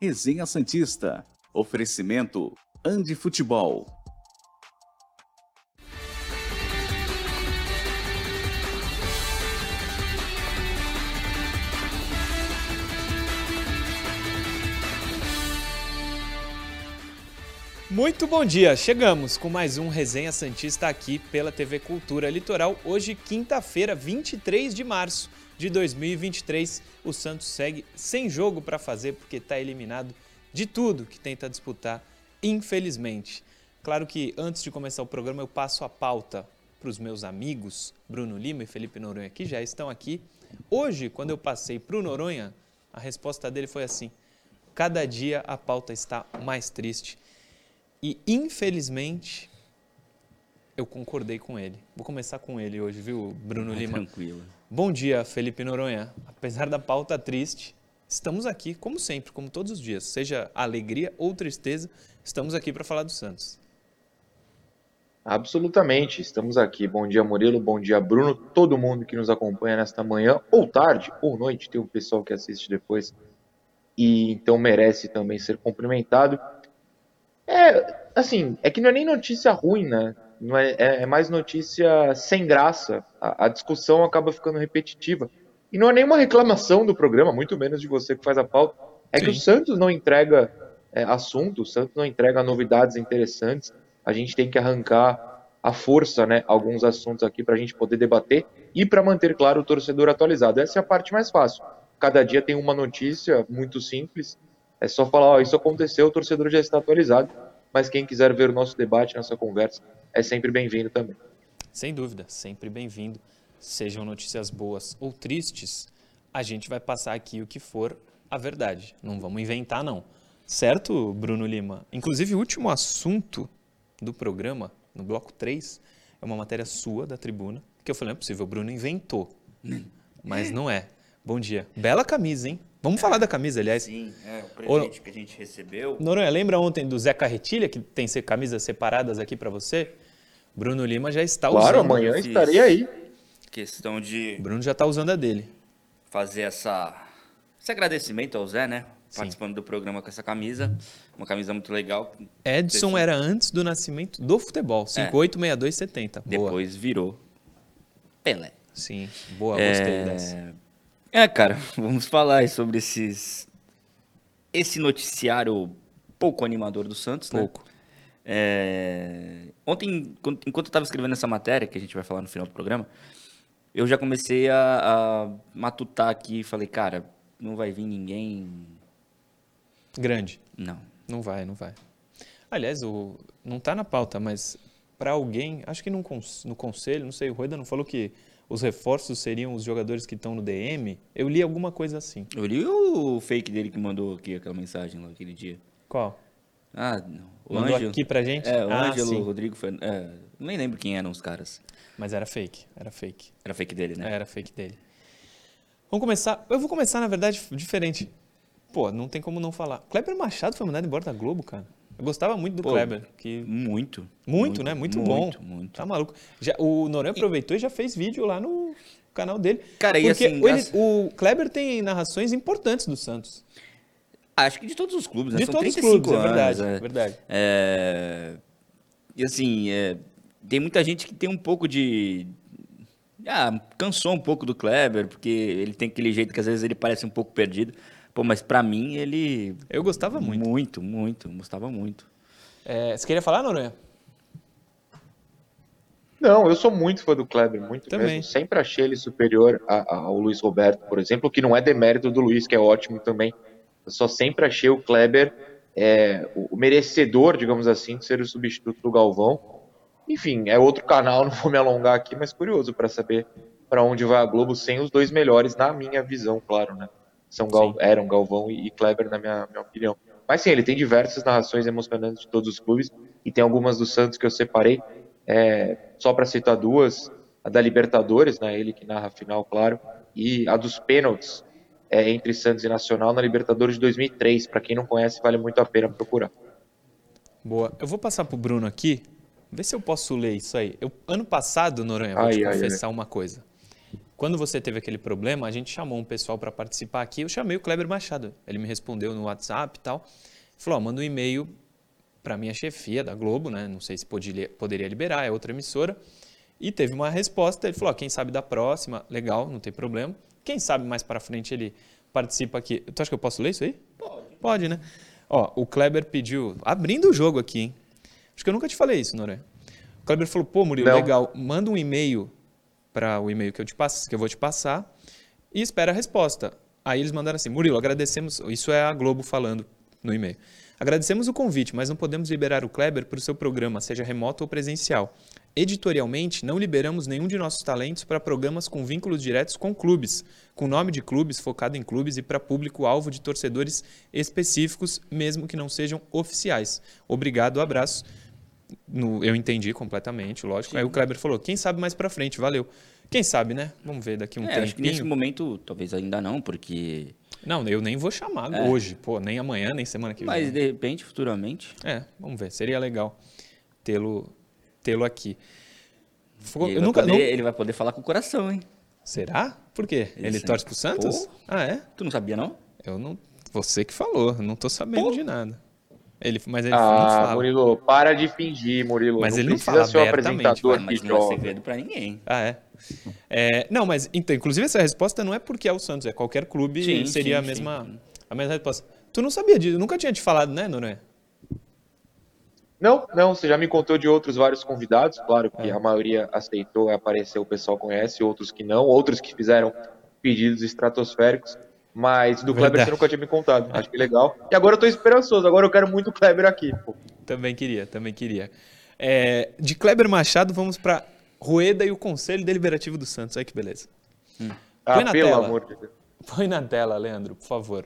Resenha Santista. Oferecimento Andi Futebol. Muito bom dia! Chegamos com mais um Resenha Santista aqui pela TV Cultura Litoral. Hoje, quinta-feira, 23 de março de 2023. O Santos segue sem jogo para fazer porque está eliminado de tudo que tenta disputar, infelizmente. Claro que antes de começar o programa eu passo a pauta para os meus amigos Bruno Lima e Felipe Noronha que já estão aqui. Hoje, quando eu passei para o Noronha, a resposta dele foi assim: cada dia a pauta está mais triste. E infelizmente eu concordei com ele. Vou começar com ele hoje, viu, Bruno É Lima? tranquilo. Bom dia, Felipe Noronha. Apesar da pauta triste, estamos aqui, como sempre, como todos os dias. Seja alegria ou tristeza, estamos aqui para falar do Santos. Absolutamente, estamos aqui. Bom dia, Murilo. Bom dia, Bruno. Todo mundo que nos acompanha nesta manhã, ou tarde, ou noite. Tem um pessoal que assiste depois e então merece também ser cumprimentado. É, assim, é que não é nem notícia ruim, né? É, é, é mais notícia sem graça. A, a discussão acaba ficando repetitiva. E não é nenhuma reclamação do programa, muito menos de você que faz a pauta. É que o Sim. Santos não entrega é, assunto, o Santos não entrega novidades interessantes. A gente tem que arrancar à força, né, alguns assuntos aqui para a gente poder debater e para manter, claro, o torcedor atualizado. Essa é a parte mais fácil. Cada dia tem uma notícia muito simples. É só falar, ó, isso aconteceu, o torcedor já está atualizado. Mas quem quiser ver o nosso debate, nossa conversa, é sempre bem-vindo também. Sem dúvida, sempre bem-vindo. Sejam notícias boas ou tristes, a gente vai passar aqui o que for a verdade. Não vamos inventar, não. Certo, Bruno Lima? Inclusive, o último assunto do programa, no bloco 3, é uma matéria sua, da tribuna, que eu falei, não é possível, o Bruno inventou. Mas não é. Bom dia. Bela camisa, hein? Vamos falar da camisa, aliás. Sim, é o presente que a gente recebeu. Noronha, lembra ontem do Zé Carretilha, que tem camisas separadas aqui para você? Bruno Lima já está Claro, usando. amanhã eu estarei aí. Questão de O Bruno já está usando a dele. fazer essa, esse agradecimento ao Zé, né? Sim. Participando do programa com essa camisa. Uma camisa muito legal. Edson Desse- era antes do nascimento do futebol, 586270. Boa. Depois virou Pelé. Sim, boa, gostei É... dessa. É, cara, vamos falar aí sobre esses esse noticiário pouco animador do Santos, né? Pouco. É, Ontem, enquanto eu estava escrevendo essa matéria, que a gente vai falar no final do programa, eu já comecei a, a matutar aqui e falei, cara, não vai vir ninguém. Grande. Não. Não vai, não vai. Aliás, o... não tá na pauta, mas para alguém, acho que no conselho, não sei, o Rueda não falou que os reforços seriam os jogadores que estão no DM? Eu li alguma coisa assim. Eu li o fake dele que mandou aqui aquela mensagem lá aquele dia. Qual? Ah, não. O Mandou Ângelo. aqui pra gente? É, o Ah, Ângelo sim. Rodrigo. Fern- É, nem lembro quem eram os caras. Mas era fake, era fake. Era fake dele, né? Era fake dele. Vamos começar. Eu vou começar, na verdade, diferente. Pô, não tem como não falar. Kleber Machado foi mandado embora da Globo, cara. Eu gostava muito do Pô, Kleber. Que... Muito. Muito, né? Muito, bom. Muito, muito. Tá maluco. Já, o Noronha aproveitou e já fez vídeo lá no canal dele. Cara, e assim, ele- graças- o Kleber tem narrações importantes do Santos. Acho que de todos os clubes, né? De São todos os 35 clubes, é anos, verdade. É verdade. É, E assim, é, tem muita gente que tem um pouco de. Ah, cansou um pouco do Kleber, porque ele tem aquele jeito que às vezes ele parece um pouco perdido. Pô, mas pra mim ele. Eu gostava muito. Muito, muito. Gostava muito. É, você queria falar, Noronha? Não, eu sou muito fã do Kleber, muito Também. mesmo. Sempre achei ele superior a- a- ao Luiz Roberto, por exemplo, que não é demérito do Luiz, que é ótimo também. Eu só sempre achei o Kleber é, o o merecedor, digamos assim, de ser o substituto do Galvão. Enfim, é outro canal, não vou me alongar aqui, mas curioso para saber para onde vai a Globo sem os dois melhores, na minha visão, claro, né? São Gal- eram Galvão e e Kleber, na minha, minha opinião. Mas sim, ele tem diversas narrações emocionantes de todos os clubes e tem algumas do Santos que eu separei. É, só para citar duas, a da Libertadores, né, ele que narra a final, claro, e a dos pênaltis é, entre Santos e Nacional na Libertadores de 2003. Para quem não conhece, vale muito a pena procurar. Boa. Eu vou passar pro Bruno aqui, ver se eu posso ler isso aí. Eu, ano passado, Noronha, vou Ai, te ai, confessar uma coisa. Quando você teve aquele problema, a gente chamou um pessoal para participar aqui. Eu chamei o Kleber Machado. Ele me respondeu no WhatsApp e tal. Falou: oh, manda um e-mail para minha chefia da Globo, né? Não sei se poderia, poderia liberar, é outra emissora. E teve uma resposta. Ele falou: oh, quem sabe da próxima, legal, não tem problema. Quem sabe mais para frente ele participa aqui. Tu acha que eu posso ler isso aí? Pode. Pode, né? Ó, o Kleber pediu, abrindo o jogo aqui, hein? Acho que eu nunca te falei isso, Noré. O Kleber falou: pô, Murilo, Não. legal, manda um e-mail para o e-mail que eu te passo, que eu vou te passar e espera a resposta. Aí eles mandaram assim: Murilo, agradecemos. Isso é a Globo falando no e-mail. Agradecemos o convite, mas não podemos liberar o Kleber para o seu programa, seja remoto ou presencial. Editorialmente, não liberamos nenhum de nossos talentos para programas com vínculos diretos com clubes, com nome de clubes, focado em clubes e para público-alvo de torcedores específicos, mesmo que não sejam oficiais. Obrigado, abraço. No- eu entendi completamente, lógico. Aí o Kleber falou: quem sabe mais para frente, valeu. Quem sabe, né? Vamos ver daqui um É, acho que nesse momento, talvez ainda não, porque. Não, eu nem vou chamar É. hoje, pô, nem amanhã, nem semana que Mas vem. de repente, futuramente. É, vamos ver. Seria legal tê-lo tê-lo aqui. Ele, eu vai nunca, poder, não- ele vai poder falar com o coração, hein? Será? Por quê? Ele, Ele torce pro Santos? Pô. Ah, é? Tu não sabia, não? Eu não. Você que falou, eu não tô sabendo Pô. de nada. Ele, mas ele Ah, fala. Murilo, para de fingir, Murilo. Mas não ele não precisa fala ser o apresentador vai, Mas que não é segredo pra ninguém. Ah, é? É, Não, mas então, inclusive essa resposta não é porque é o Santos, é qualquer clube Sim, seria sim, a mesma sim. a mesma resposta. Tu não sabia disso, nunca tinha te falado, né, Noronha? Não, não, você já me contou de outros vários convidados, claro É. que a maioria aceitou, apareceu, o pessoal conhece, outros que não, outros que fizeram pedidos estratosféricos, mas do Kleber Verdade. você nunca tinha me contado, acho que legal. E agora eu tô esperançoso, agora eu quero muito o Kleber aqui. pô. Também queria, também queria. É, de Kleber Machado, vamos para Rueda e o Conselho Deliberativo do Santos. Olha que beleza. Põe Ah, na pelo tela. amor de Deus. Põe na tela, Leandro, por favor.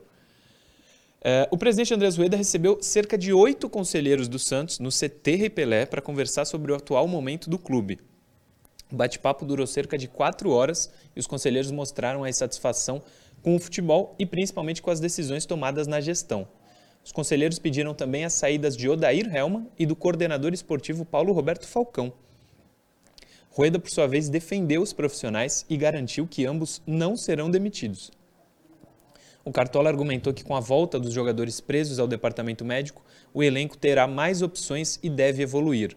É, o presidente Andrés Rueda recebeu cerca de oito conselheiros do Santos no CT Rei Pelé para conversar sobre o atual momento do clube. O bate-papo durou cerca de quatro horas e os conselheiros mostraram a insatisfação com o futebol e principalmente com as decisões tomadas na gestão. Os conselheiros pediram também as saídas de Odair Helman e do coordenador esportivo Paulo Roberto Falcão. Rueda, por sua vez, defendeu os profissionais e garantiu que ambos não serão demitidos. O Cartola argumentou que com a volta dos jogadores presos ao departamento médico, o elenco terá mais opções e deve evoluir.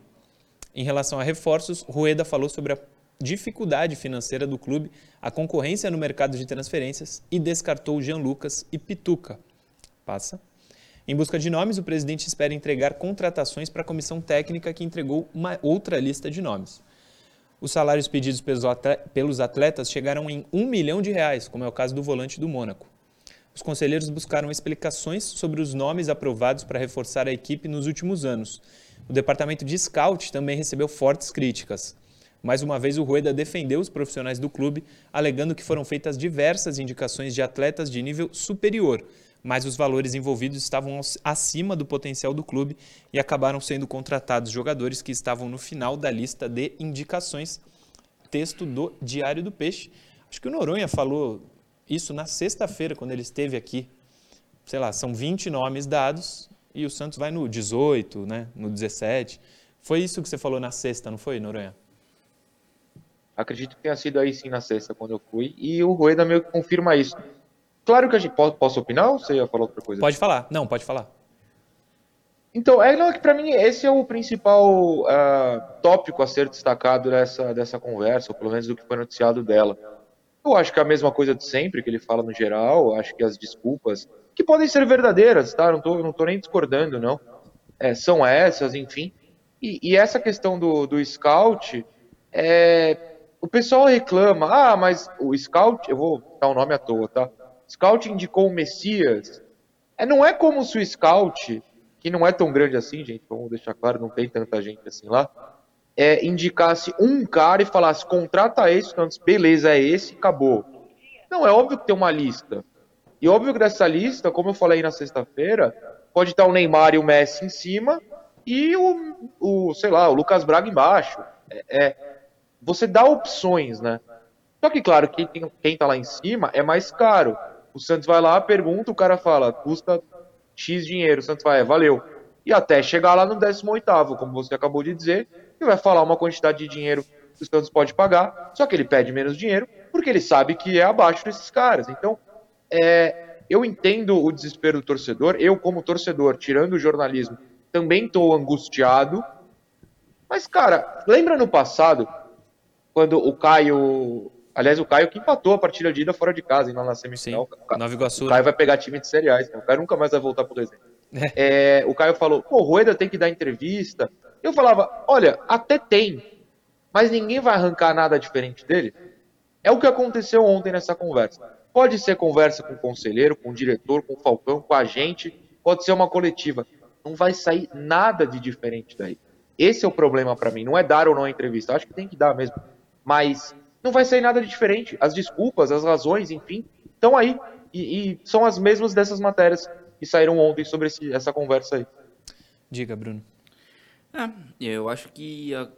Em relação a reforços, Rueda falou sobre a dificuldade financeira do clube, a concorrência no mercado de transferências e descartou Jean Lucas e Pituca. Passa. Em busca de nomes, o presidente espera entregar contratações para a comissão técnica que entregou uma outra lista de nomes. Os salários pedidos pelos atle- pelos atletas chegaram em um milhão de reais, como é o caso do volante do Mônaco. Os conselheiros buscaram explicações sobre os nomes aprovados para reforçar a equipe nos últimos anos. O departamento de scout também recebeu fortes críticas. Mais uma vez, o Rueda defendeu os profissionais do clube, alegando que foram feitas diversas indicações de atletas de nível superior, mas os valores envolvidos estavam acima do potencial do clube e acabaram sendo contratados jogadores que estavam no final da lista de indicações. Texto do Diário do Peixe. Acho que o Noronha falou isso na sexta-feira, quando ele esteve aqui. Sei lá, são 20 nomes dados e o Santos vai no 18, né, no 17. Foi isso que você falou na sexta, não foi, Noronha? Acredito que tenha sido aí sim na sexta quando eu fui, e o Rueda meio que confirma isso. Claro que a gente pode, posso opinar ou você ia falar outra coisa? Pode falar. Não, pode falar. Então, é, não, é que pra mim esse é o principal ah, tópico a ser destacado dessa, dessa conversa, ou pelo menos do que foi noticiado dela. Eu acho que é a mesma coisa de sempre que ele fala no geral, acho que as desculpas, que podem ser verdadeiras, tá? Não tô, não tô nem discordando, não. É, são essas, enfim. E, e essa questão do, do scout, é, o pessoal reclama, ah, mas o scout, eu vou dar o nome à toa, tá? Scout indicou o Messias. É, não é como se o scout que não é tão grande assim, gente, vamos deixar claro, não tem tanta gente assim lá, é, indicasse um cara e falasse, contrata esse, Santos, beleza, é esse, acabou. Não, é óbvio que tem uma lista. E óbvio que dessa lista, como eu falei na sexta-feira, pode estar o Neymar e o Messi em cima e o, o sei lá, o Lucas Braga embaixo. É, é, você dá opções, né? Só que, claro, quem, tem, quem tá lá em cima é mais caro. O Santos vai lá, pergunta, o cara fala, custa X dinheiro. O Santos vai, é, valeu. E até chegar lá no 18º, como você acabou de dizer, ele vai falar uma quantidade de dinheiro que o Santos pode pagar, só que ele pede menos dinheiro, porque ele sabe que é abaixo desses caras. Então, é, eu entendo o desespero do torcedor. Eu, como torcedor, tirando o jornalismo, também estou angustiado. Mas, cara, lembra no passado, quando o Caio. Aliás, o Caio que empatou a partida de ida fora de casa, lá na semifinal. Sim, Nova Iguaçu. O Caio vai pegar time de cereais, né? o Caio nunca mais vai voltar pro desenho. É. É, o Caio falou, pô, o Rueda tem que dar entrevista. Eu falava, olha, até tem, mas ninguém vai arrancar nada diferente dele. É o que aconteceu ontem nessa conversa. Pode ser conversa com o conselheiro, com o diretor, com o Falcão, com a gente, pode ser uma coletiva. Não vai sair nada de diferente daí. Esse é o problema para mim. Não é dar ou não a entrevista. Acho que tem que dar mesmo. Mas não vai sair nada de diferente. As desculpas, as razões, enfim, estão aí. E, e, são as mesmas dessas matérias que saíram ontem sobre esse, essa conversa aí. Diga, Bruno. É, eu acho que a,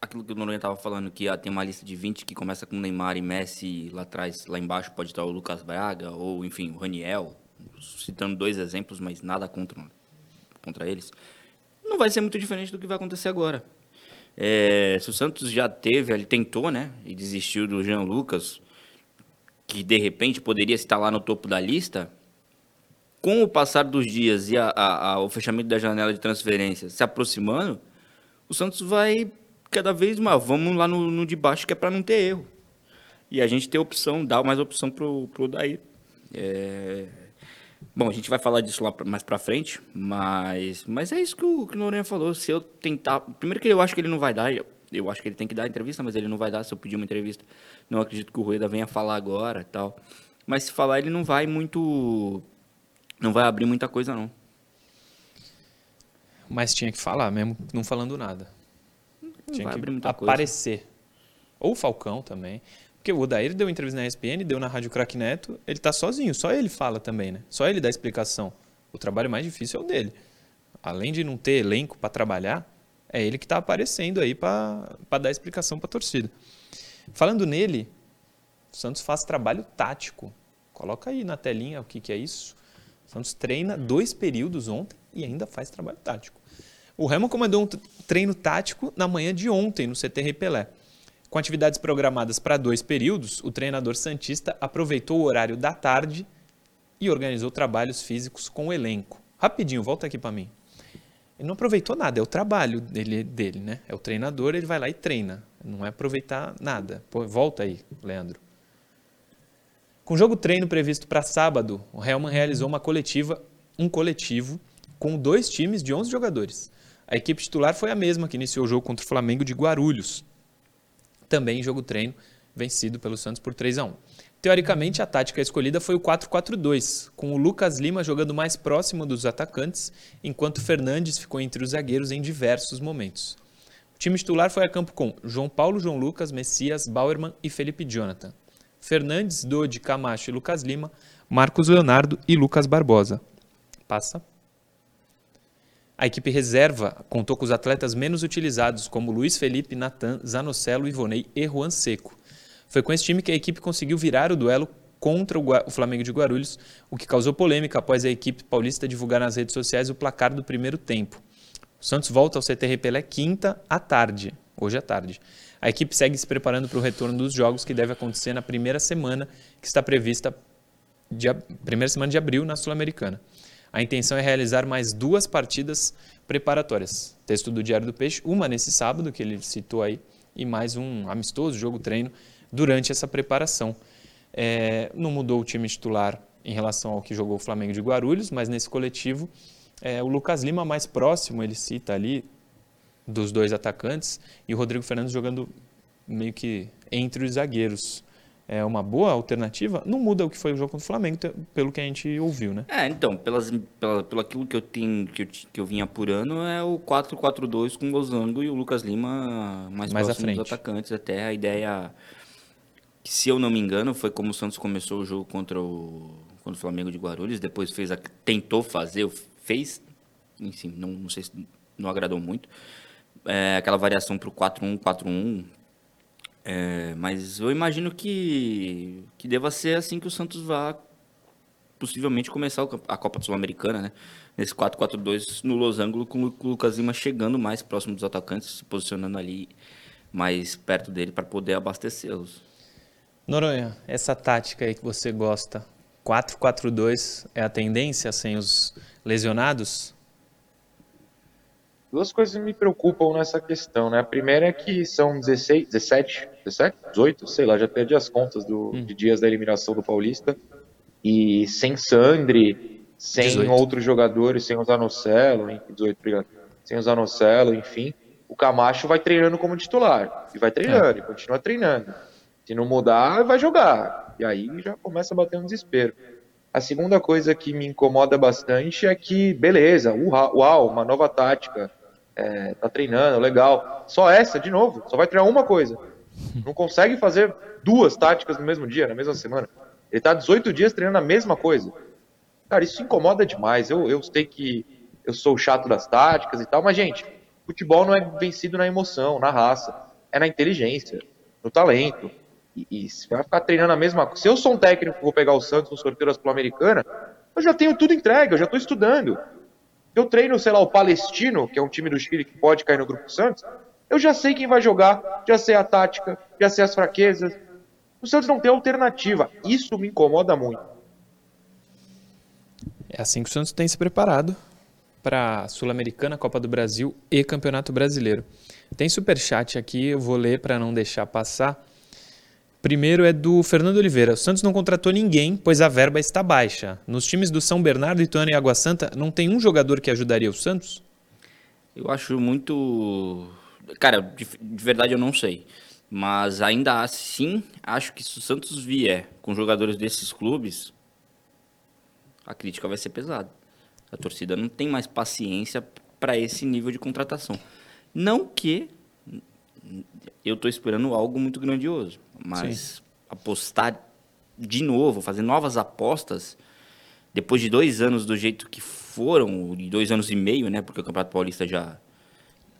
aquilo que o Noronha estava falando, que ah, tem uma lista de 20 que começa com Neymar e Messi lá atrás, lá embaixo pode estar o Lucas Braga, ou enfim, o Raniel, citando dois exemplos, mas nada contra, contra eles. Não vai ser muito diferente do que vai acontecer agora. É, se o Santos já teve, ele tentou, né, e desistiu do Jean Lucas, que de repente poderia estar lá no topo da lista, com o passar dos dias e a, a, a, o fechamento da janela de transferência se aproximando, o Santos vai cada vez mais, vamos lá no, no de baixo que é para não ter erro. E a gente ter opção, dar mais opção pro, pro Daí. É... Bom, a gente vai falar disso lá mais pra frente, mas, mas é isso que o, que o Noronha falou. Se eu tentar. Primeiro que eu acho que ele não vai dar, eu, eu acho que ele tem que dar entrevista, mas ele não vai dar se eu pedir uma entrevista. Não acredito que o Rueda venha falar agora tal. Mas se falar, ele não vai muito. Não vai abrir muita coisa, não. Mas tinha que falar, mesmo não falando nada. Tinha que aparecer. Coisa. Ou o Falcão também. Porque o Odair deu entrevista na ESPN, deu na Rádio Crack Neto, ele tá sozinho, só ele fala também, né? Só ele dá explicação. O trabalho mais difícil é o dele. Além de não ter elenco para trabalhar, é ele que está aparecendo aí para dar explicação para a torcida. Falando nele, o Santos faz trabalho tático. Coloca aí na telinha o que, que é isso. O Santos treina dois períodos ontem e ainda faz trabalho tático. O Remo comandou um treino tático na manhã de ontem no CT Repelé. Com atividades programadas para dois períodos, o treinador Santista aproveitou o horário da tarde e organizou trabalhos físicos com o elenco. Rapidinho, volta aqui para mim. Ele não aproveitou nada, é o trabalho dele, dele, né? É o treinador, ele vai lá e treina. Não é aproveitar nada. Pô, volta aí, Leandro. Com jogo treino previsto para sábado, o Helman realizou uma coletiva, um coletivo com dois times de 11 jogadores. A equipe titular foi a mesma que iniciou o jogo contra o Flamengo de Guarulhos. Também jogo treino, vencido pelo Santos por 3 a 1. Teoricamente, a tática escolhida foi o 4-4-2, com o Lucas Lima jogando mais próximo dos atacantes, enquanto Fernandes ficou entre os zagueiros em diversos momentos. O time titular foi a campo com João Paulo, João Lucas, Messias, Bauerman e Felipe Jonathan. Fernandes, Dodi, Camacho e Lucas Lima, Marcos Leonardo e Lucas Barbosa. Passa. A equipe reserva contou com os atletas menos utilizados, como Luiz Felipe, Natan, Zanocelo, Ivonei e Juan Seco. Foi com esse time que a equipe conseguiu virar o duelo contra o Flamengo de Guarulhos, o que causou polêmica após a equipe paulista divulgar nas redes sociais o placar do primeiro tempo. O Santos volta ao CTR Pelé quinta à tarde, hoje à tarde. A equipe segue se preparando para o retorno dos jogos que deve acontecer na primeira semana que está prevista de, primeira semana de abril na Sul-Americana. A intenção é realizar mais duas partidas preparatórias. Texto do Diário do Peixe, uma nesse sábado, que ele citou aí, e mais um amistoso, jogo-treino, durante essa preparação. É, não mudou o time titular em relação ao que jogou o Flamengo de Guarulhos, mas nesse coletivo, é, o Lucas Lima mais próximo, ele cita ali, dos dois atacantes, e o Rodrigo Fernandes jogando meio que entre os zagueiros é uma boa alternativa, não muda o que foi o jogo contra o Flamengo, pelo que a gente ouviu, né? É, então, pelas, pela, pelo aquilo que eu tenho, que eu, que eu vim apurando, é o 4-4-2 com o Losango e o Lucas Lima mais, mais próximo dos atacantes. Até a ideia, que, se eu não me engano, foi como o Santos começou o jogo contra o, contra o Flamengo de Guarulhos, depois fez a, tentou fazer, fez, enfim, não, não sei se não agradou muito, é, aquela variação para o 4-1-4-1, é, mas eu imagino que, que deva ser assim que o Santos vá possivelmente começar a Copa Sul-Americana, né? Nesse 4-4-2 no Los Angeles, com o Lucas Lima chegando mais próximo dos atacantes, se posicionando ali mais perto dele para poder abastecê-los. Noronha, essa tática aí que você gosta, 4-4-2 é a tendência sem os lesionados? Duas coisas me preocupam nessa questão, né? A primeira é que são 16, 17, 17, 18, sei lá, já perdi as contas do, hum. de dias da eliminação do Paulista. E sem Sandri, sem 18. outros jogadores, sem o Zanocelo, 18, obrigado, sem o Zanocelo, enfim, o Camacho vai treinando como titular. E vai treinando, é. e continua treinando. Se não mudar, vai jogar. E aí já começa a bater um desespero. A segunda coisa que me incomoda bastante é que, beleza, uau, uma nova tática, é, tá treinando, legal. Só essa, de novo, só vai treinar uma coisa. Não consegue fazer duas táticas no mesmo dia, na mesma semana. Ele tá 18 dias treinando a mesma coisa. Cara, isso incomoda demais. Eu, eu sei que eu sou chato das táticas e tal, mas, gente, futebol não é vencido na emoção, na raça. É na inteligência, no talento. E, e se vai ficar treinando a mesma coisa. Se eu sou um técnico vou pegar o Santos no sorteio da Sul-Americana, eu já tenho tudo entregue, eu já estou estudando. Eu treino, sei lá, o Palestino, que é um time do Chile que pode cair no Grupo Santos. Eu já sei quem vai jogar, já sei a tática, já sei as fraquezas. O Santos não tem alternativa. Isso me incomoda muito. É assim que o Santos tem se preparado para Sul-Americana, Copa do Brasil e Campeonato Brasileiro. Tem super chat aqui, eu vou ler para não deixar passar. Primeiro é do Fernando Oliveira. O Santos não contratou ninguém, pois a verba está baixa. Nos times do São Bernardo, Ituano e Água Santa, não tem um jogador que ajudaria o Santos? Eu acho muito. Cara, de, de verdade eu não sei. Mas ainda assim, acho que se o Santos vier com jogadores desses clubes, a crítica vai ser pesada. A torcida não tem mais paciência para esse nível de contratação. Não que eu estou esperando algo muito grandioso. Mas Sim. apostar de novo, fazer novas apostas, depois de dois anos do jeito que foram, de dois anos e meio, né? Porque o Campeonato Paulista já,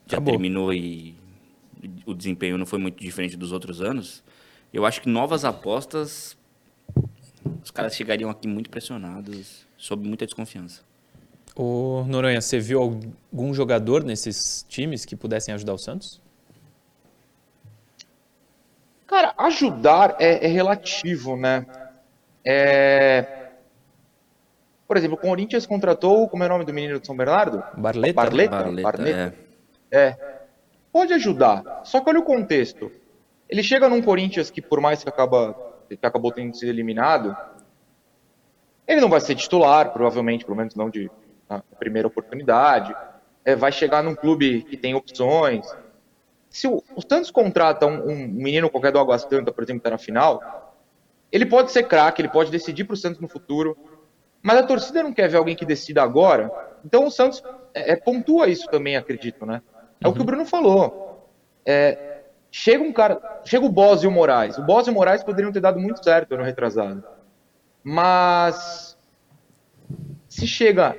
já terminou e o desempenho não foi muito diferente dos outros anos. Eu acho que novas apostas, os caras chegariam aqui muito pressionados, sob muita desconfiança. Ô Noronha, você viu algum jogador nesses times que pudessem ajudar o Santos? Cara, ajudar é, é relativo, né? É... Por exemplo, o Corinthians contratou, como é o nome do menino de São Bernardo? Barleta. Barleta? Barleta, Barleta. É. é. Pode ajudar, só que olha o contexto. Ele chega num Corinthians que, por mais que, acaba, que acabou tendo sido eliminado, ele não vai ser titular, provavelmente, pelo menos não de na primeira oportunidade. É, vai chegar num clube que tem opções, se o, o Santos contrata um, um, menino qualquer do Água Santa, por exemplo, que está na final, ele pode ser craque, ele pode decidir para o Santos no futuro, mas a torcida não quer ver alguém que decida agora. Então o Santos é, é pontua isso também, acredito, né? É uhum. o que o uhum. Bruno falou. É, chega um cara, chega o Boss e o Moraes. O Boss e o Moraes poderiam ter dado muito certo no retrasado. Mas se chega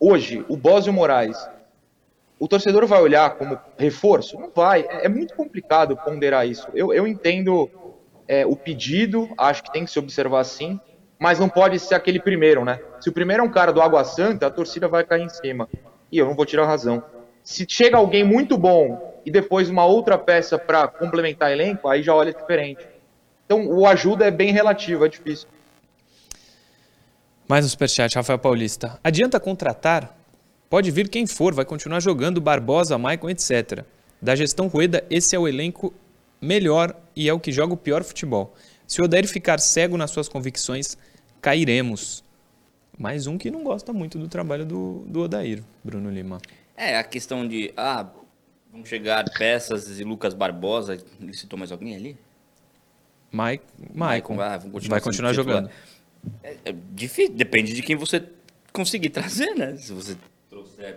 hoje o Boss e o Moraes o torcedor vai olhar como reforço? Não vai. É, é muito complicado ponderar isso. Eu, eu entendo é, o pedido, acho que tem que se observar assim, mas não pode ser aquele primeiro, né? Se o primeiro é um cara do Água Santa, a torcida vai cair em cima. E eu não vou tirar razão. Se chega alguém muito bom e depois uma outra peça para complementar elenco, aí já olha diferente. Então o ajuda é bem relativo, é difícil. Mais um superchat, Rafael Paulista. Adianta contratar Pode vir quem for, vai continuar jogando Barbosa, Maicon, etc. Da gestão Rueda, esse é o elenco melhor e é o que joga o pior futebol. Se o Odair ficar cego nas suas convicções, cairemos. Mais um que não gosta muito do trabalho do, do Odair, Bruno Lima. É, a questão de, ah, vão chegar peças e Lucas Barbosa, ele citou mais alguém ali? Mike, Maicon, ah, vai continuar jogando. É, é difícil, depende de quem você conseguir trazer, né? Se você trouxer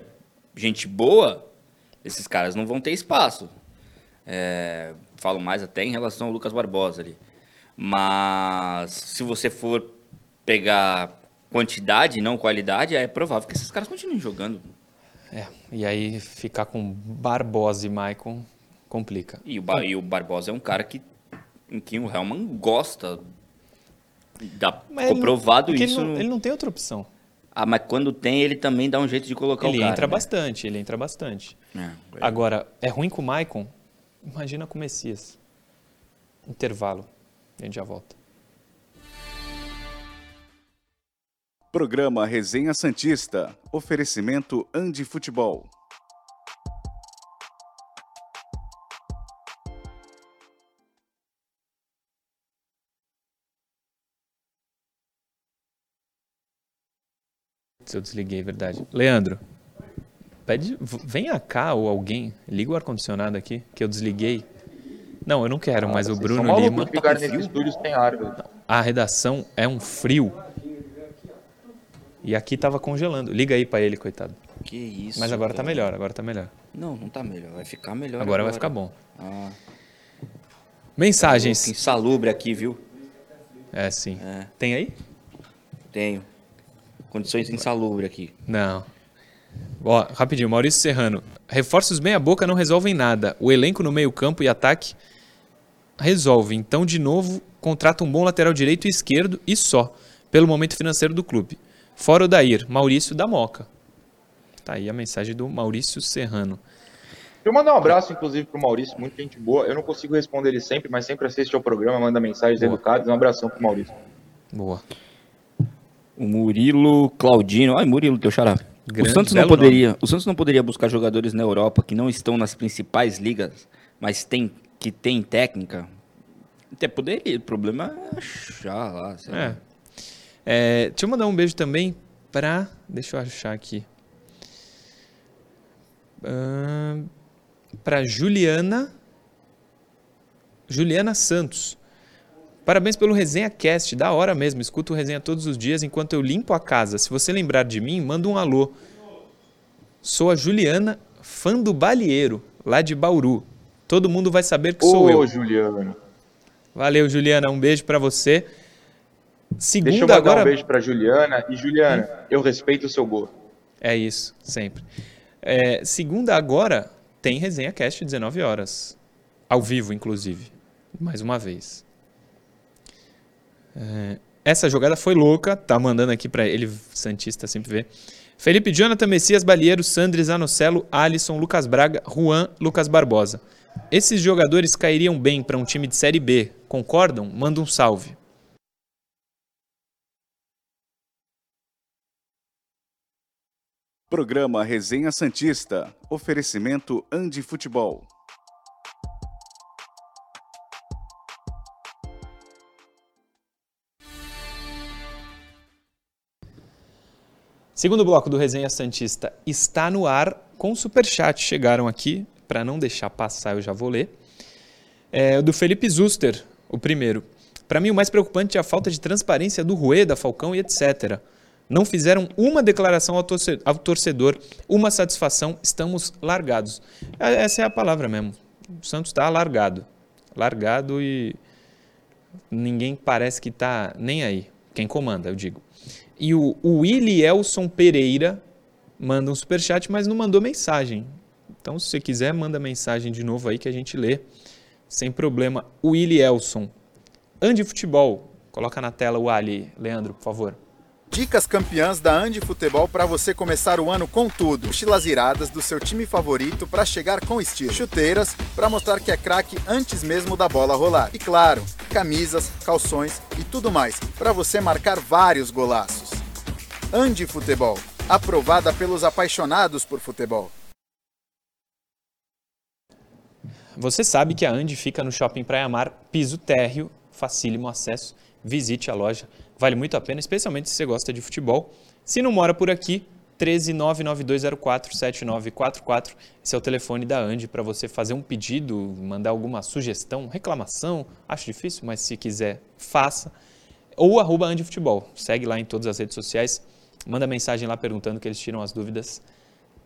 gente boa, esses caras não vão ter espaço. É, falo mais até em relação ao Lucas Barbosa ali. Mas se você for pegar quantidade, não qualidade, é provável que esses caras continuem jogando. É, e aí ficar com Barbosa e Maicon complica. E o, ba e o Barbosa é um cara que, em quem o Helman gosta. Dá comprovado ele, isso. Ele não, ele não tem outra opção. Ah, mas quando tem, ele também dá um jeito de colocar ele o cara. Ele entra né? bastante, ele entra bastante. É, é. Agora, é ruim com o Maicon? Imagina com o Messias. Intervalo. A gente já volta. Programa Resenha Santista. Oferecimento Andi Futebol. Se eu desliguei, é verdade. Leandro, pede, venha cá ou alguém, liga o ar-condicionado aqui, que eu desliguei. Não, eu não quero, ah, mas o Bruno são Lima. Ficar nesse estúdio tem ar, A redação é um frio. E aqui tava congelando. Liga aí para ele, coitado. Que isso. Mas agora cara. tá melhor, agora tá melhor. Não, não tá melhor. Vai ficar melhor. Agora, agora. vai ficar bom. Ah. Mensagens. Tá insalubre aqui, viu? É, sim. É. Tem aí? Tenho. Condições insalubres aqui. Não. Ó, rapidinho, Maurício Serrano. Reforços meia boca não resolvem nada. O elenco no meio campo e ataque resolve. Então, de novo, contrata um bom lateral direito e esquerdo e só, pelo momento financeiro do clube. Fora o Dair, Maurício da Moca. Tá aí a mensagem do Maurício Serrano. Eu mandar um abraço, inclusive, pro Maurício, muita gente boa. Eu não consigo responder ele sempre, mas sempre assiste ao programa, manda mensagens boa. educadas. Um abração pro Maurício. Boa. O Murilo Claudino. Ai, Murilo, teu xará. Grande, o Santos não poderia, o Santos não poderia buscar jogadores na Europa que não estão nas principais ligas, mas tem que tem técnica. Até poderia, o problema é achar lá, é. é. deixa eu mandar um beijo também para, deixa eu achar aqui. Uh, para Juliana Juliana Santos. Parabéns pelo Resenha Cast, da hora mesmo. Escuto o Resenha todos os dias enquanto eu limpo a casa. Se você lembrar de mim, manda um alô. Sou a Juliana, fã do Balieiro, lá de Bauru. Todo mundo vai saber que sou Ô, eu. Juliana. Valeu, Juliana. Um beijo para você. Segunda Deixa eu mandar agora... um beijo para Juliana. E Juliana, hum? eu respeito o seu gol. É isso, sempre. É, segunda agora tem Resenha Cast 19 horas. Ao vivo, inclusive. Mais uma vez. É, essa jogada foi louca, tá mandando aqui para ele, Santista sempre vê. Felipe Jonathan Messias Balieiro, Sandres Anocelo, Alisson, Lucas Braga, Juan, Lucas Barbosa. Esses jogadores cairiam bem para um time de Série B, concordam? Manda um salve. Programa Resenha Santista. Oferecimento Andi Futebol. Segundo bloco do Resenha Santista está no ar com superchat. Chegaram aqui, para não deixar passar, eu já vou ler. É, do Felipe Zuster, o primeiro. Para mim, o mais preocupante é a falta de transparência do Rueda, Falcão e etc. Não fizeram uma declaração ao torcedor, uma satisfação, estamos largados. É, essa é a palavra mesmo. O Santos está largado. Largado e ninguém parece que está nem aí. Quem comanda, eu digo. E o, o Elson Pereira manda um superchat, mas não mandou mensagem. Então, se você quiser, manda mensagem de novo aí que a gente lê. Sem problema. O Elson. Ande Futebol. Coloca na tela o Ali, Leandro, por favor. Dicas campeãs da Andi Futebol para você começar o ano com tudo. Mochilas iradas do seu time favorito para chegar com estilo. Chuteiras para mostrar que é craque antes mesmo da bola rolar. E claro, camisas, calções e tudo mais para você marcar vários golaços. Andi Futebol, aprovada pelos apaixonados por futebol. Você sabe que a Andi fica no Shopping Praia Mar, piso térreo, facílimo acesso. Visite a loja Vale muito a pena, especialmente se você gosta de futebol. Se não mora por aqui, 13992047944. Esse é o telefone da Andi para você fazer um pedido, mandar alguma sugestão, reclamação. Acho difícil, mas se quiser, faça. Ou arroba Andi Futebol. Segue lá em todas as redes sociais. Manda mensagem lá perguntando que eles tiram as dúvidas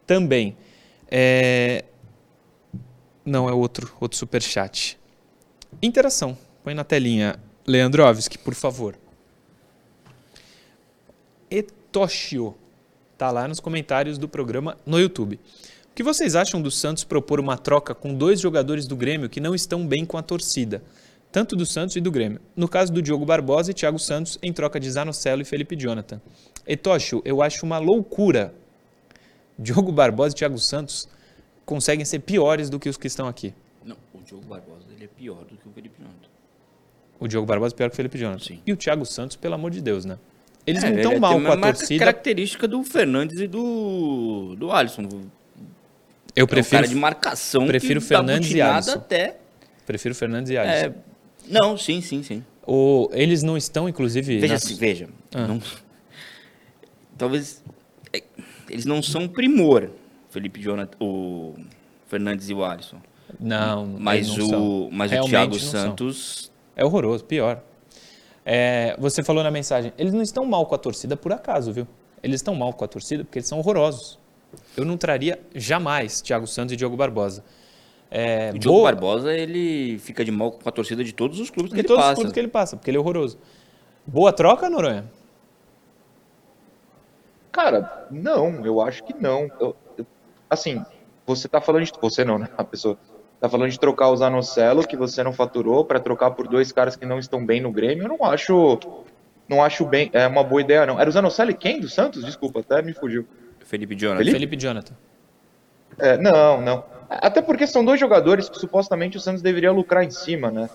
também. É... Não, é outro, outro superchat. Interação. Põe na telinha. Leandrovski, por favor. Etoshio. Tá lá nos comentários do programa no YouTube. O que vocês acham do Santos propor uma troca com dois jogadores do Grêmio que não estão bem com a torcida? Tanto do Santos e do Grêmio. No caso do Diogo Barbosa e Thiago Santos, em troca de Zanocelo e Felipe Jonathan. Etoshio, eu acho uma loucura. Diogo Barbosa e Thiago Santos conseguem ser piores do que os que estão aqui. Não, o Diogo Barbosa ele é pior do que o Felipe Jonathan. O Diogo Barbosa pior que o Felipe Jonathan. Sim. E o Thiago Santos, pelo amor de Deus, né? Eles É, não estão é- mal com a torcida. característica do Fernandes e do, do Alisson. Eu É um prefiro, cara de marcação prefiro Fernandes e Alisson. até... prefiro Fernandes e Alisson. É, não, sim, sim, sim. O, eles não estão, inclusive. Veja, nas- assim, veja. Ah. não- talvez é, eles não são primor, Felipe Jonathan, o Fernandes e o Alisson. Não, Mas não o, são. mas o Realmente Thiago não são. Santos. É horroroso, pior. É, você falou na mensagem, eles não estão mal com a torcida por acaso, viu? Eles estão mal com a torcida porque eles são horrorosos. Eu não traria jamais Thiago Santos e Diogo Barbosa. É, O Diogo boa- Barbosa, ele fica de mal com a torcida de todos os clubes que de ele todos os passa. clubes que ele passa, porque ele é horroroso. Boa troca, Noronha? Cara, não, eu acho que não. Eu- eu- assim, você tá falando de. Você não, né? A pessoa tá falando de trocar o Zanocelo, que você não faturou, pra trocar por dois caras que não estão bem no Grêmio. Eu não acho. Não acho bem. É uma boa ideia, não. Era o Zanocelo e quem do Santos? Desculpa, até me fugiu. Felipe Jonathan. Felipe? Felipe Jonathan. É, não, não. Até porque são dois jogadores que supostamente o Santos deveria lucrar em cima, né?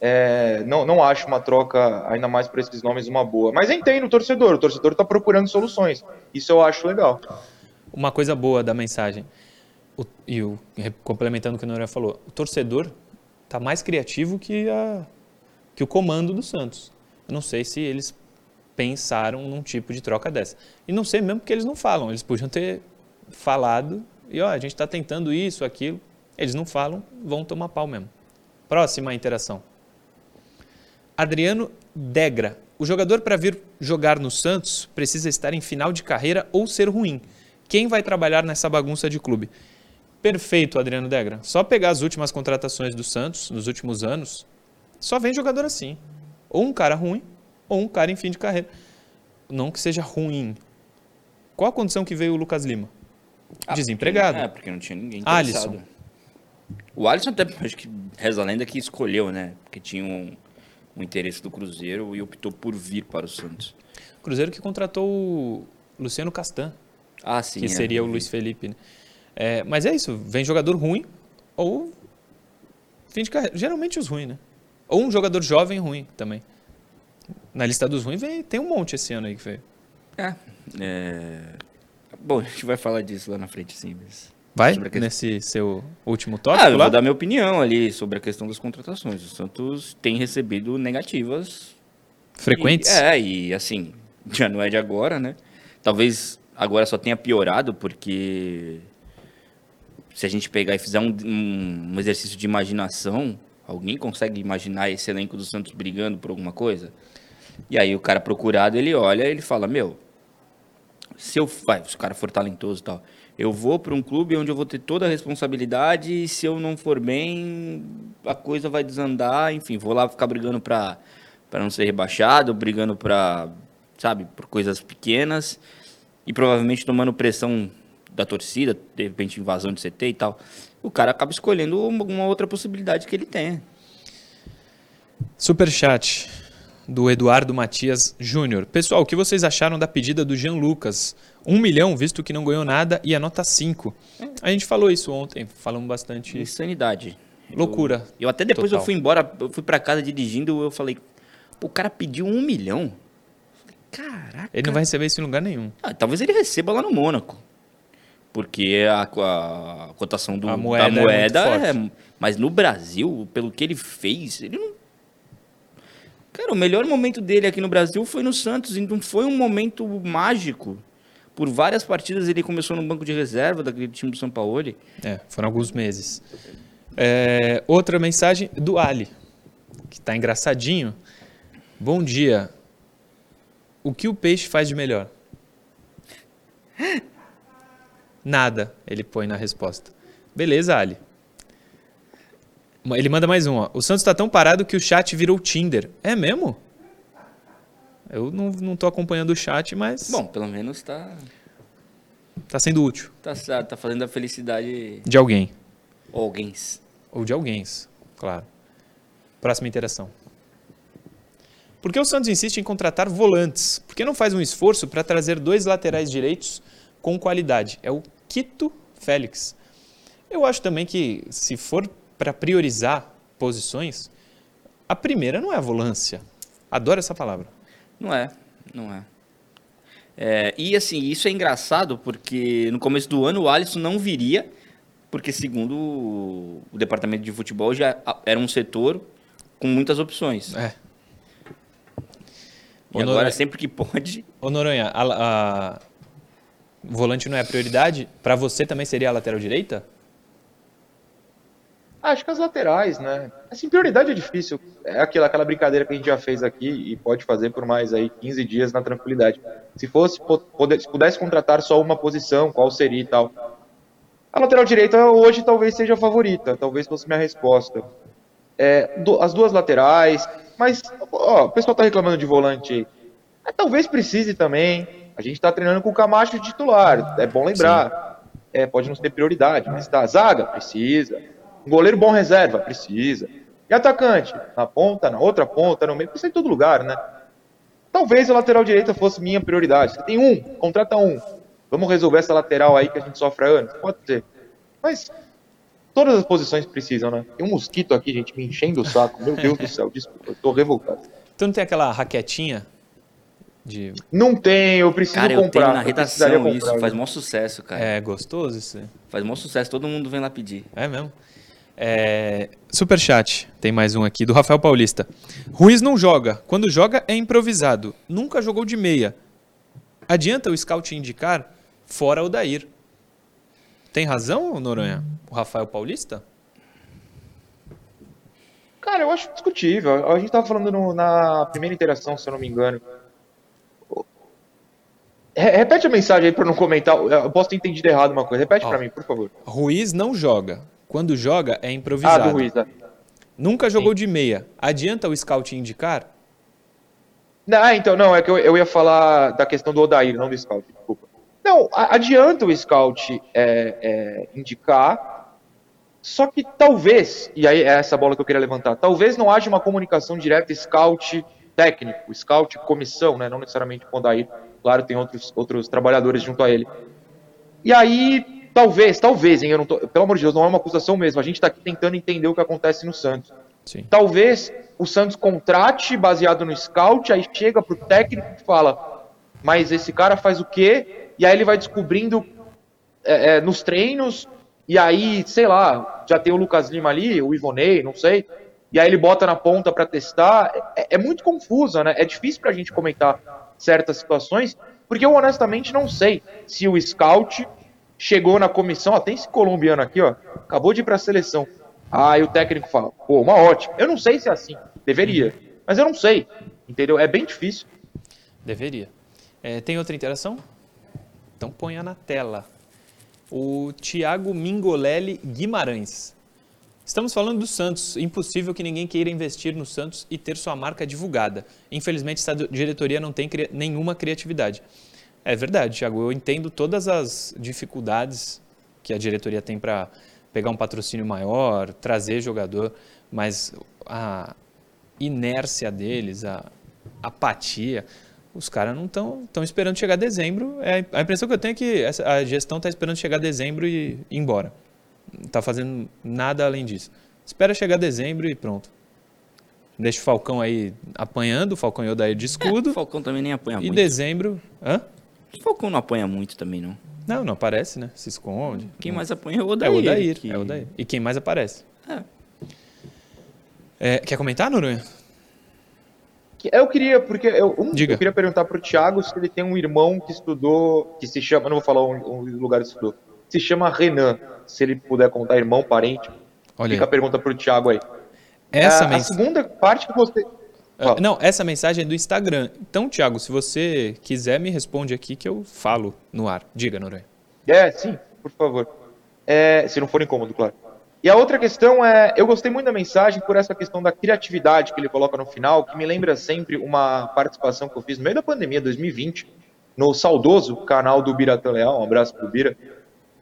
É, não, não acho uma troca, ainda mais para esses nomes, uma boa. Mas entendo o torcedor, o torcedor tá procurando soluções. Isso eu acho legal. Uma coisa boa da mensagem, o- e o, complementando o que o Noronha falou, o torcedor está mais criativo que, a, que o comando do Santos. Eu não sei se eles pensaram num tipo de troca dessa. E não sei mesmo porque eles não falam. Eles podiam ter falado e ó, a gente está tentando isso, aquilo. Eles não falam, vão tomar pau mesmo. Próxima interação. Adriano Degra. O jogador para vir jogar no Santos precisa estar em final de carreira ou ser ruim. Quem vai trabalhar nessa bagunça de clube? Perfeito, Adriano Degra. Só pegar as últimas contratações do Santos nos últimos anos, só vem jogador assim. Ou um cara ruim, ou um cara em fim de carreira. Não que seja ruim. Qual a condição que veio o Lucas Lima? Ah, Desempregado. É, porque não tinha ninguém Alisson. interessado. O Alisson até, acho que reza a lenda que escolheu, né? Porque tinha um, um interesse do Cruzeiro e optou por vir para o Santos. Cruzeiro que contratou o Luciano Castan, Ah, sim. que é, seria o. Luiz Felipe. né? É, mas é isso, vem jogador ruim ou fim de carreira. Geralmente os ruins, né? Ou um jogador jovem ruim também. Na lista dos ruins vem, tem um monte esse ano aí que veio. É, é... Bom, a gente vai falar disso lá na frente, sim. Mas... Vai Sobre a questão- nesse seu último Ah, tópico eu lá? vou dar minha opinião ali sobre a questão das contratações. O Santos tem recebido negativas. Frequentes? E, é, e assim, já não é de agora, né? Talvez agora só tenha piorado, porque se a gente pegar e fizer um, um, um exercício de imaginação, alguém consegue imaginar esse elenco do Santos brigando por alguma coisa? E aí o cara procurado, ele olha ele fala, meu, se eu vai, se o cara for talentoso e tal, eu vou para um clube onde eu vou ter toda a responsabilidade e se eu não for bem, a coisa vai desandar, enfim, vou lá ficar brigando para para não ser rebaixado, brigando para, sabe, por coisas pequenas e provavelmente tomando pressão da torcida, de repente invasão de CT e tal. O cara acaba escolhendo uma, outra possibilidade que ele tem. Superchat do Eduardo Matias Júnior. Pessoal, o que vocês acharam da pedida do Jean Lucas? Um milhão, visto que não ganhou nada, e a nota 5. A gente falou isso ontem, falamos bastante. Insanidade. Loucura. Eu, eu até depois Total. eu fui embora, eu fui para casa dirigindo, eu falei, o cara pediu um milhão. Caraca. Ele não vai receber isso em lugar nenhum. Ah, talvez ele receba lá no Mônaco. Porque a, a- a cotação do, A moeda é da moeda muito é, forte. Mas no Brasil, pelo que ele fez, ele não. Cara, o melhor momento dele aqui no Brasil foi no Santos, e não foi um momento mágico. Por várias partidas ele começou no banco de reserva daquele time do São Paulo. É, foram alguns meses. É, outra mensagem do Ali, que tá engraçadinho. Bom dia. O que o peixe faz de melhor? Nada, ele põe na resposta. Beleza, Ali. Ele manda mais um, ó. O Santos tá tão parado que o chat virou Tinder. É mesmo? Eu não, não tô acompanhando o chat, mas Bom, pelo menos tá, tá sendo útil. tá, tá fazendo a felicidade De alguém. alguém. Ou de alguém, claro. Próxima interação. Por que o Santos insiste em contratar volantes? Por que não faz um esforço para trazer dois laterais direitos com qualidade? É o Quito Félix. Eu acho também que, se for para priorizar posições, A primeira não é a volância. Adoro essa palavra. Não é, não é. é. E assim, isso é engraçado porque no começo do ano o Alisson não viria, porque segundo o departamento de futebol já era um setor com muitas opções. É. E agora, sempre que pode. Ô Noronha, a, a... volante não é a prioridade? Para você também seria a lateral direita? Acho que as laterais, né? Assim, prioridade é difícil. É aquela, aquela brincadeira que a gente já fez aqui e pode fazer por mais aí 15 dias na tranquilidade. Se fosse, poder, se pudesse contratar só uma posição, qual seria e tal. A lateral direita hoje talvez seja a favorita, talvez fosse minha resposta. É, do, as duas laterais, mas ó, o pessoal tá reclamando de volante. É, talvez precise também. A gente tá treinando com o Camacho de titular, é bom lembrar. É, pode não ter prioridade, mas tá. Zaga, precisa. Um goleiro bom reserva? Precisa. E atacante? Na ponta, na outra ponta, no meio, precisa em todo lugar, né? Talvez a lateral direita fosse minha prioridade. Você tem um, contrata um. Vamos resolver essa lateral aí que a gente sofre há anos? Pode ser. Mas todas as posições precisam, né? Tem um mosquito aqui, gente, me enchendo o saco. Meu Deus do céu, desculpa, eu tô revoltado. Então não tem aquela raquetinha de... Não tem, eu preciso cara, comprar. Cara, eu tenho na redação isso, faz maior sucesso, cara. É gostoso isso. Faz maior sucesso, todo mundo vem lá pedir. É mesmo? É, Superchat, tem mais um aqui, do Rafael Paulista. Ruiz não joga. Quando joga, é improvisado. Nunca jogou de meia. Adianta o scout indicar fora o Dair. Tem razão, Noronha? O Rafael Paulista? Cara, eu acho discutível. A gente estava falando no, na primeira interação, se eu não me engano. Repete a mensagem aí para não comentar. Eu posso ter entendido errado uma coisa. Repete para mim, por favor. Ruiz não joga. Quando joga, é improvisado. Ah, do Ruiz, é. Nunca jogou Sim. de meia. Adianta o scout indicar? Não, ah, então, não, é que eu, eu, ia falar da questão do Odair, não do scout, desculpa. Não, adianta o scout é, é, indicar, só que talvez, e aí é essa bola que eu queria levantar, talvez não haja uma comunicação direta scout técnico, scout comissão, né, não necessariamente com o Odair, claro, tem outros, outros trabalhadores junto a ele. E aí Talvez, talvez, hein? Eu não tô, pelo amor de Deus, não é uma acusação mesmo. A gente está aqui tentando entender o que acontece no Santos. Sim. Talvez o Santos contrate baseado no scout, aí chega pro técnico e fala: Mas esse cara faz o quê? E aí ele vai descobrindo é, é, nos treinos, e aí, sei lá, já tem o Lucas Lima ali, o Ivonei, não sei. E aí ele bota na ponta para testar. É, é, muito confusa, né? É difícil para a gente comentar certas situações, porque eu honestamente não sei se o scout chegou na comissão, ó, tem esse colombiano aqui, ó, acabou de ir para a seleção. Aí o técnico fala, pô, uma ótima. Eu não sei se é assim, deveria, mas eu não sei, entendeu? É bem difícil. Deveria. É, tem outra interação? Então ponha na tela. O Thiago Mingolelli Guimarães. Estamos falando do Santos. Impossível que ninguém queira investir no Santos e ter sua marca divulgada. Infelizmente, essa diretoria não tem cri nenhuma criatividade. É verdade, Thiago. Eu entendo todas as dificuldades que a diretoria tem para pegar um patrocínio maior, trazer jogador, mas a inércia deles, a apatia, os caras não estão estão esperando chegar dezembro. É, a impressão que eu tenho é que a gestão está esperando chegar dezembro e ir embora. Não está fazendo nada além disso. Espera chegar dezembro e pronto. Deixa o Falcão aí apanhando, o Falcão e o Odair de escudo. É, o Falcão também nem apanha e muito. E dezembro... Hã? O Falcão não apanha muito também, não. Não, não aparece, né? Se esconde. Quem mais apanha é o Odair. É o Odair, que... é o Odair. E quem mais aparece. É. é quer comentar, Noronha? Eu queria, porque eu, um, eu queria perguntar pro Thiago se ele tem um irmão que estudou, que se chama, não vou falar um, um lugar que estudou, se chama Renan. Se ele puder contar irmão, parente. Olha Fica aí. a pergunta pro Thiago aí. Essa a, a segunda parte que você. Ah, não, essa mensagem é do Instagram. Então, Thiago, se você quiser, me responde aqui que eu falo no ar. Diga, Noronha. É, sim, por favor. É, se não for incômodo, claro. E a outra questão é, eu gostei muito da mensagem por essa questão da criatividade que ele coloca no final, que me lembra sempre uma participação que eu fiz no meio da pandemia, 2020, no saudoso canal do Bira Leal, um abraço pro Bira.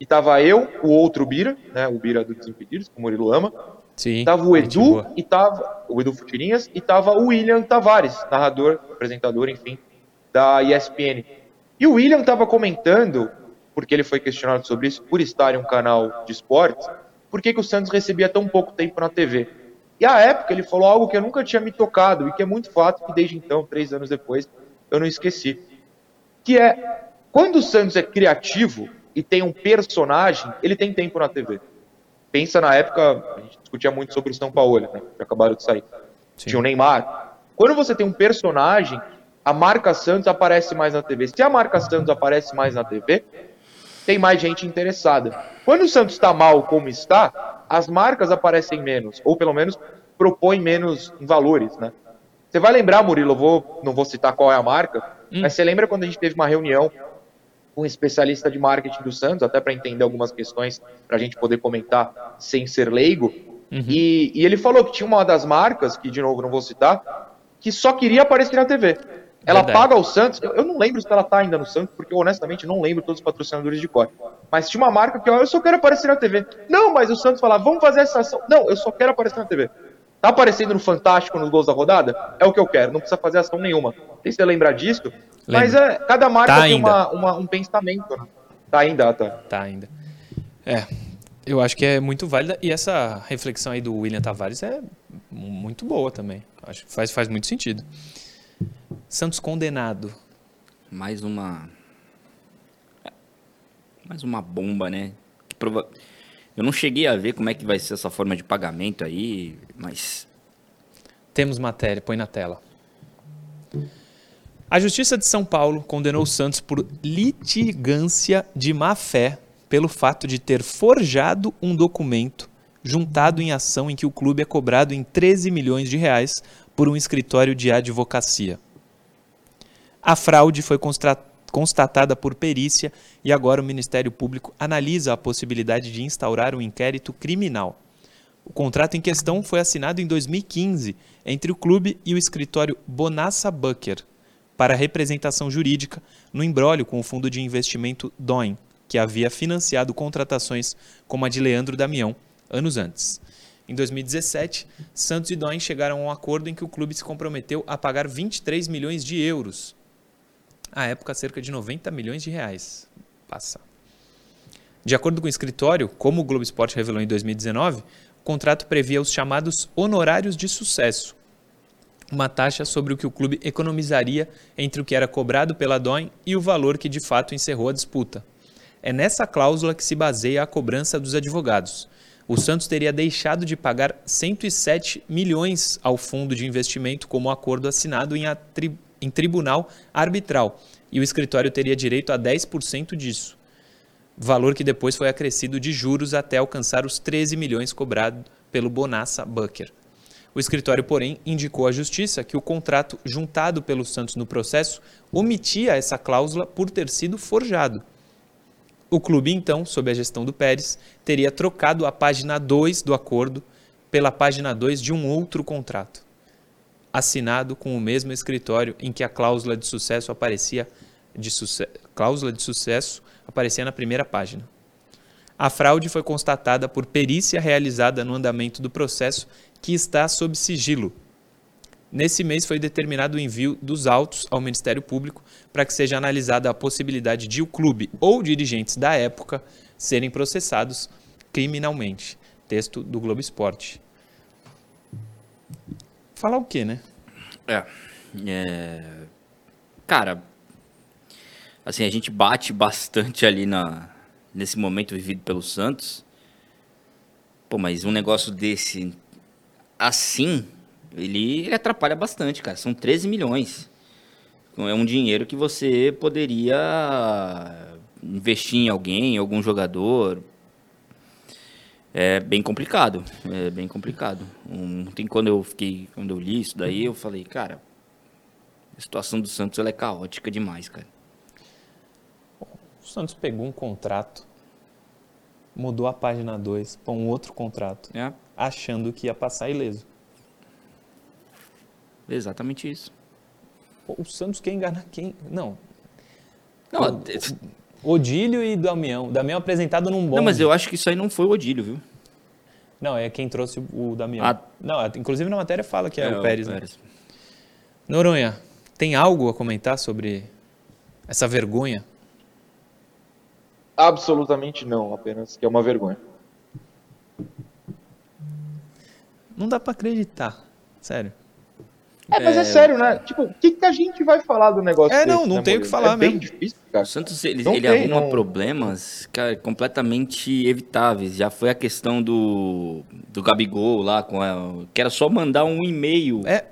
E tava eu, o outro Bira, né, o Bira do Desimpedidos, que o Murilo ama, Sim, tava o Edu e tava o Edu Futirinhas e tava o William Tavares, narrador, apresentador, enfim, da ESPN. E o William tava comentando, porque ele foi questionado sobre isso, por estar em um canal de esportes, por que, que o Santos recebia tão pouco tempo na TV. E à época ele falou algo que eu nunca tinha me tocado e que é muito fato que desde então, três anos depois, eu não esqueci. Que é, quando o Santos é criativo e tem um personagem, ele tem tempo na TV. Pensa na época, a gente discutia muito sobre o São Paulo, né? Que acabaram de sair. Sim. Tinha o Neymar. Quando você tem um personagem, a marca Santos aparece mais na TV. Se a marca Santos aparece mais na TV, tem mais gente interessada. Quando o Santos está mal como está, as marcas aparecem menos, ou pelo menos propõem menos em valores, né? Você vai lembrar, Murilo, vou, não vou citar qual é a marca, hum. mas você lembra quando a gente teve uma reunião com um especialista de marketing do Santos, até para entender algumas questões, para a gente poder comentar sem ser leigo, uhum. e, e ele falou que tinha uma das marcas, que de novo não vou citar, que só queria aparecer na TV. Ela Verdade. paga o Santos. Eu, eu, não lembro se ela tá ainda no Santos, porque eu honestamente não lembro todos os patrocinadores de cor. Mas tinha uma marca que, ó, eu só quero aparecer na TV. Não, mas o Santos falava, vamos fazer essa ação. Não, eu só quero aparecer na TV. Tá aparecendo no Fantástico nos gols da rodada? É o que eu quero, não precisa fazer ação nenhuma. Não sei se você lembra disso, Lembra. mas é, cada marca tá tem uma, uma, um pensamento. Né? Tá ainda, tá. Tá ainda. É, eu acho que é muito válida e essa reflexão aí do William Tavares é muito boa também. Acho que faz, faz muito sentido. Santos condenado. Mais uma. Mais uma bomba, né? Prova... Eu não cheguei a ver como é que vai ser essa forma de pagamento aí, mas. Temos matéria, põe na tela. A Justiça de São Paulo condenou Santos por litigância de má fé pelo fato de ter forjado um documento juntado em ação em que o clube é cobrado em 13 milhões de reais por um escritório de advocacia. A fraude foi constatada por perícia e agora o Ministério Público analisa a possibilidade de instaurar um inquérito criminal. O contrato em questão foi assinado em 2015 entre o clube e o escritório Bonassa Bucker para representação jurídica no embrólio com o fundo de investimento DOIN, que havia financiado contratações como a de Leandro Damião anos antes. Em 2017, Santos e DOIN chegaram a um acordo em que o clube se comprometeu a pagar 23 milhões de euros à época cerca de 90 milhões de reais. Passa. De acordo com o escritório, como o Globo Esporte revelou em 2019, o contrato previa os chamados honorários de sucesso, uma taxa sobre o que o clube economizaria entre o que era cobrado pela DOIN e o valor que de fato encerrou a disputa. É nessa cláusula que se baseia a cobrança dos advogados. O Santos teria deixado de pagar 107 milhões ao fundo de investimento como acordo assinado em atribuição em tribunal arbitral e o escritório teria direito a 10% disso, valor que depois foi acrescido de juros até alcançar os 13 milhões cobrados pelo Bonassa Bucker. O escritório, porém, indicou à Justiça que o contrato juntado pelo Santos no processo omitia essa cláusula por ter sido forjado. O clube, então, sob a gestão do Pérez, teria trocado a página 2 do acordo pela página 2 de um outro contrato assinado com o mesmo escritório em que a cláusula de sucesso aparecia de suce cláusula de sucesso aparecia na primeira página. A fraude foi constatada por perícia realizada no andamento do processo que está sob sigilo. Nesse mês foi determinado o envio dos autos ao Ministério Público para que seja analisada a possibilidade de o clube ou dirigentes da época serem processados criminalmente. Texto do Globo Esporte falar o quê, né? É, é, Cara, assim, a gente bate bastante ali na, nesse momento vivido pelo Santos. Pô, mas um negócio desse assim, ele, ele atrapalha bastante, cara. São 13 milhões. É um dinheiro que você poderia investir em alguém, em algum jogador, é bem complicado, é bem complicado. Ontem quando eu fiquei, quando eu li isso daí, eu falei, cara, a situação do Santos ela é caótica demais, cara. O Santos pegou um contrato, mudou a página 2 para um outro contrato, é. achando que ia passar ileso. Exatamente isso. O Santos quer enganar quem? Não. Não, o, Odílio e Damião. Damião apresentado num bom. Não, mas eu acho que isso aí não foi o Odílio, viu? Não, é quem trouxe o Damião. Ah. Não, inclusive na matéria fala que é, é o Pérez, o Pérez. Né? Noronha, tem algo a comentar sobre essa vergonha? Absolutamente não, apenas que é uma vergonha. Não dá pra acreditar. Sério. É, mas é, sério, né? Tipo, o que, que a gente vai falar do negócio É, não, desse, não né, tem o que falar é bem mesmo. difícil, cara. O Santos ele, Não ele tem, arruma não- problemas cara, completamente evitáveis. Já foi a questão do, do Gabigol lá, com a, que era só mandar um e-mail. É,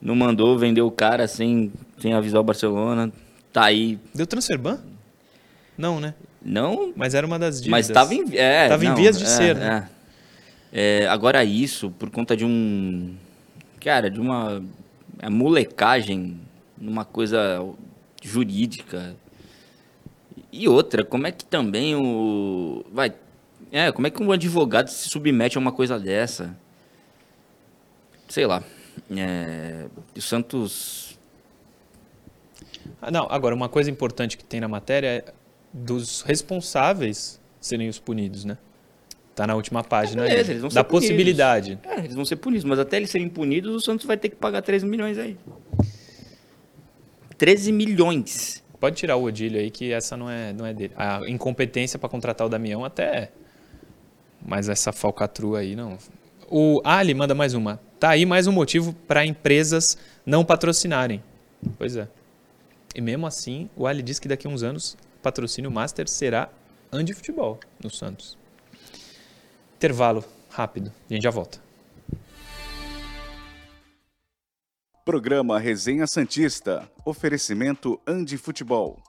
Não mandou, vendeu o cara sem, sem avisar o Barcelona. Tá aí. deu transfer ban? Não, né? Não, Mas era uma das dívidas. mas estava em, é, Tava em não, vias de é, ser, né? é. É, agora isso, por conta de um. Cara, de uma molecagem, numa coisa jurídica. E outra, como é que também o. Vai. É, como é que um advogado se submete a uma coisa dessa? Sei lá. É, o Santos. Ah, não, agora, uma coisa importante que tem na matéria é dos responsáveis serem os punidos, né? Tá na última página beleza, aí. eles vão Da possibilidade. É, eles vão ser punidos, mas até eles serem punidos, o Santos vai ter que pagar 13 milhões aí. 13 milhões. Pode tirar o Odílio aí, que essa não é, não é dele. A incompetência para contratar o Damião até é. Mas essa falcatrua aí, não. O Ali manda mais uma. Tá aí mais um motivo para empresas não patrocinarem. Pois é. E mesmo assim, o Ali diz que daqui a uns anos patrocínio Master será Andi Futebol no Santos. Intervalo rápido. A gente já volta. Programa Resenha Santista. Oferecimento Andi Futebol.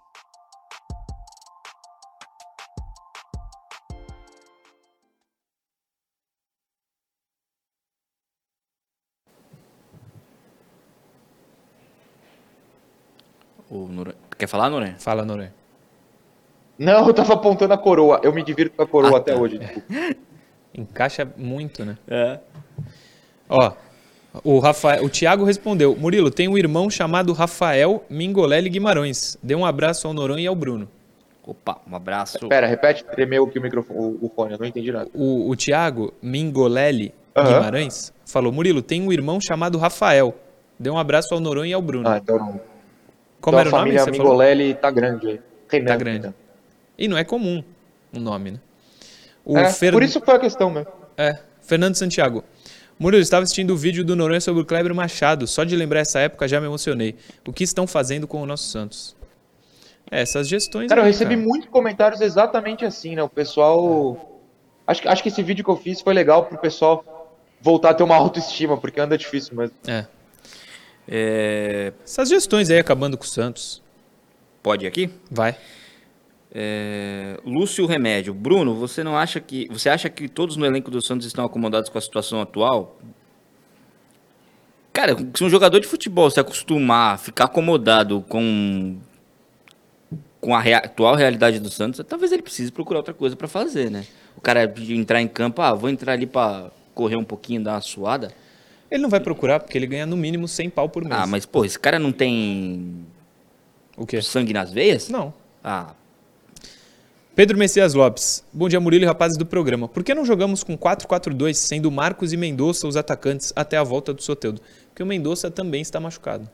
O Quer falar, Noronha? Fala, Noré. Não, eu tava apontando a coroa. Eu me divirto com a coroa Ah, até tá. hoje. Encaixa muito, né? É. Ó, o, Rafael, o Thiago respondeu: Murilo, tem um irmão chamado Rafael Mingolelli Guimarães. Dê um abraço ao Noronha e ao Bruno. Opa, um abraço. Pera, repete, tremeu aqui o microfone, o, o fone, eu não entendi nada. O, o Thiago Mingolelli Aham. Guimarães falou: Murilo, tem um irmão chamado Rafael. Dê um abraço ao Noronha e ao Bruno. Ah, então não. Como então era a o nome? família que você falou? Mingolelli tá grande aí. Tá grande. Renan. E não é comum o nome, né? O É, Fer- Por isso foi a questão mesmo. É, Fernando Santiago. Murilo, estava assistindo o vídeo do Noronha sobre o Kleber Machado. Só de lembrar essa época já me emocionei. O que estão fazendo com o nosso Santos? É, essas gestões. Cara, eu aí, recebi muitos comentários exatamente assim, né? O pessoal. Acho, que- acho que esse vídeo que eu fiz foi legal pro pessoal voltar a ter uma autoestima, porque anda difícil mesmo. É. É, Essas gestões aí acabando com o Santos. Pode ir aqui? Vai. É, Lúcio Remédio. Bruno, você não acha que. Você acha que todos no elenco do Santos estão acomodados com a situação atual? Cara, se um jogador de futebol se acostumar a ficar acomodado com, com a rea- atual realidade do Santos, talvez ele precise procurar outra coisa pra fazer, né? O cara entrar em campo, ah, vou entrar ali pra correr um pouquinho, dar uma suada. Ele não vai procurar porque ele ganha no mínimo 100 pau por mês. Ah, mas pô, esse cara não tem O quê? sangue nas veias? Não. Ah, Pedro Messias Lopes. Bom dia, Murilo e rapazes do programa. Por que não jogamos com 4-4-2, sendo Marcos e Mendonça os atacantes até a volta do Soteudo? Porque o Mendonça também está machucado.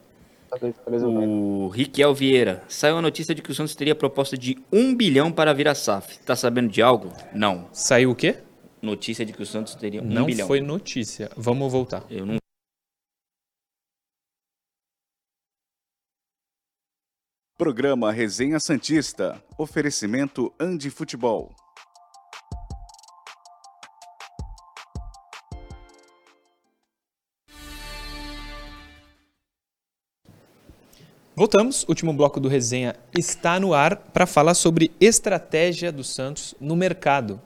O Riquel Vieira. Saiu a notícia de que o Santos teria proposta de 1 bilhão para vir a SAF. Tá sabendo de algo? Não. Saiu o quê? Notícia de que o Santos teria 1 não bilhão. foi notícia. Vamos voltar. Eu não Programa Resenha Santista. Oferecimento Andi Futebol. Voltamos. Último bloco do resenha está no ar para falar sobre estratégia do Santos no mercado.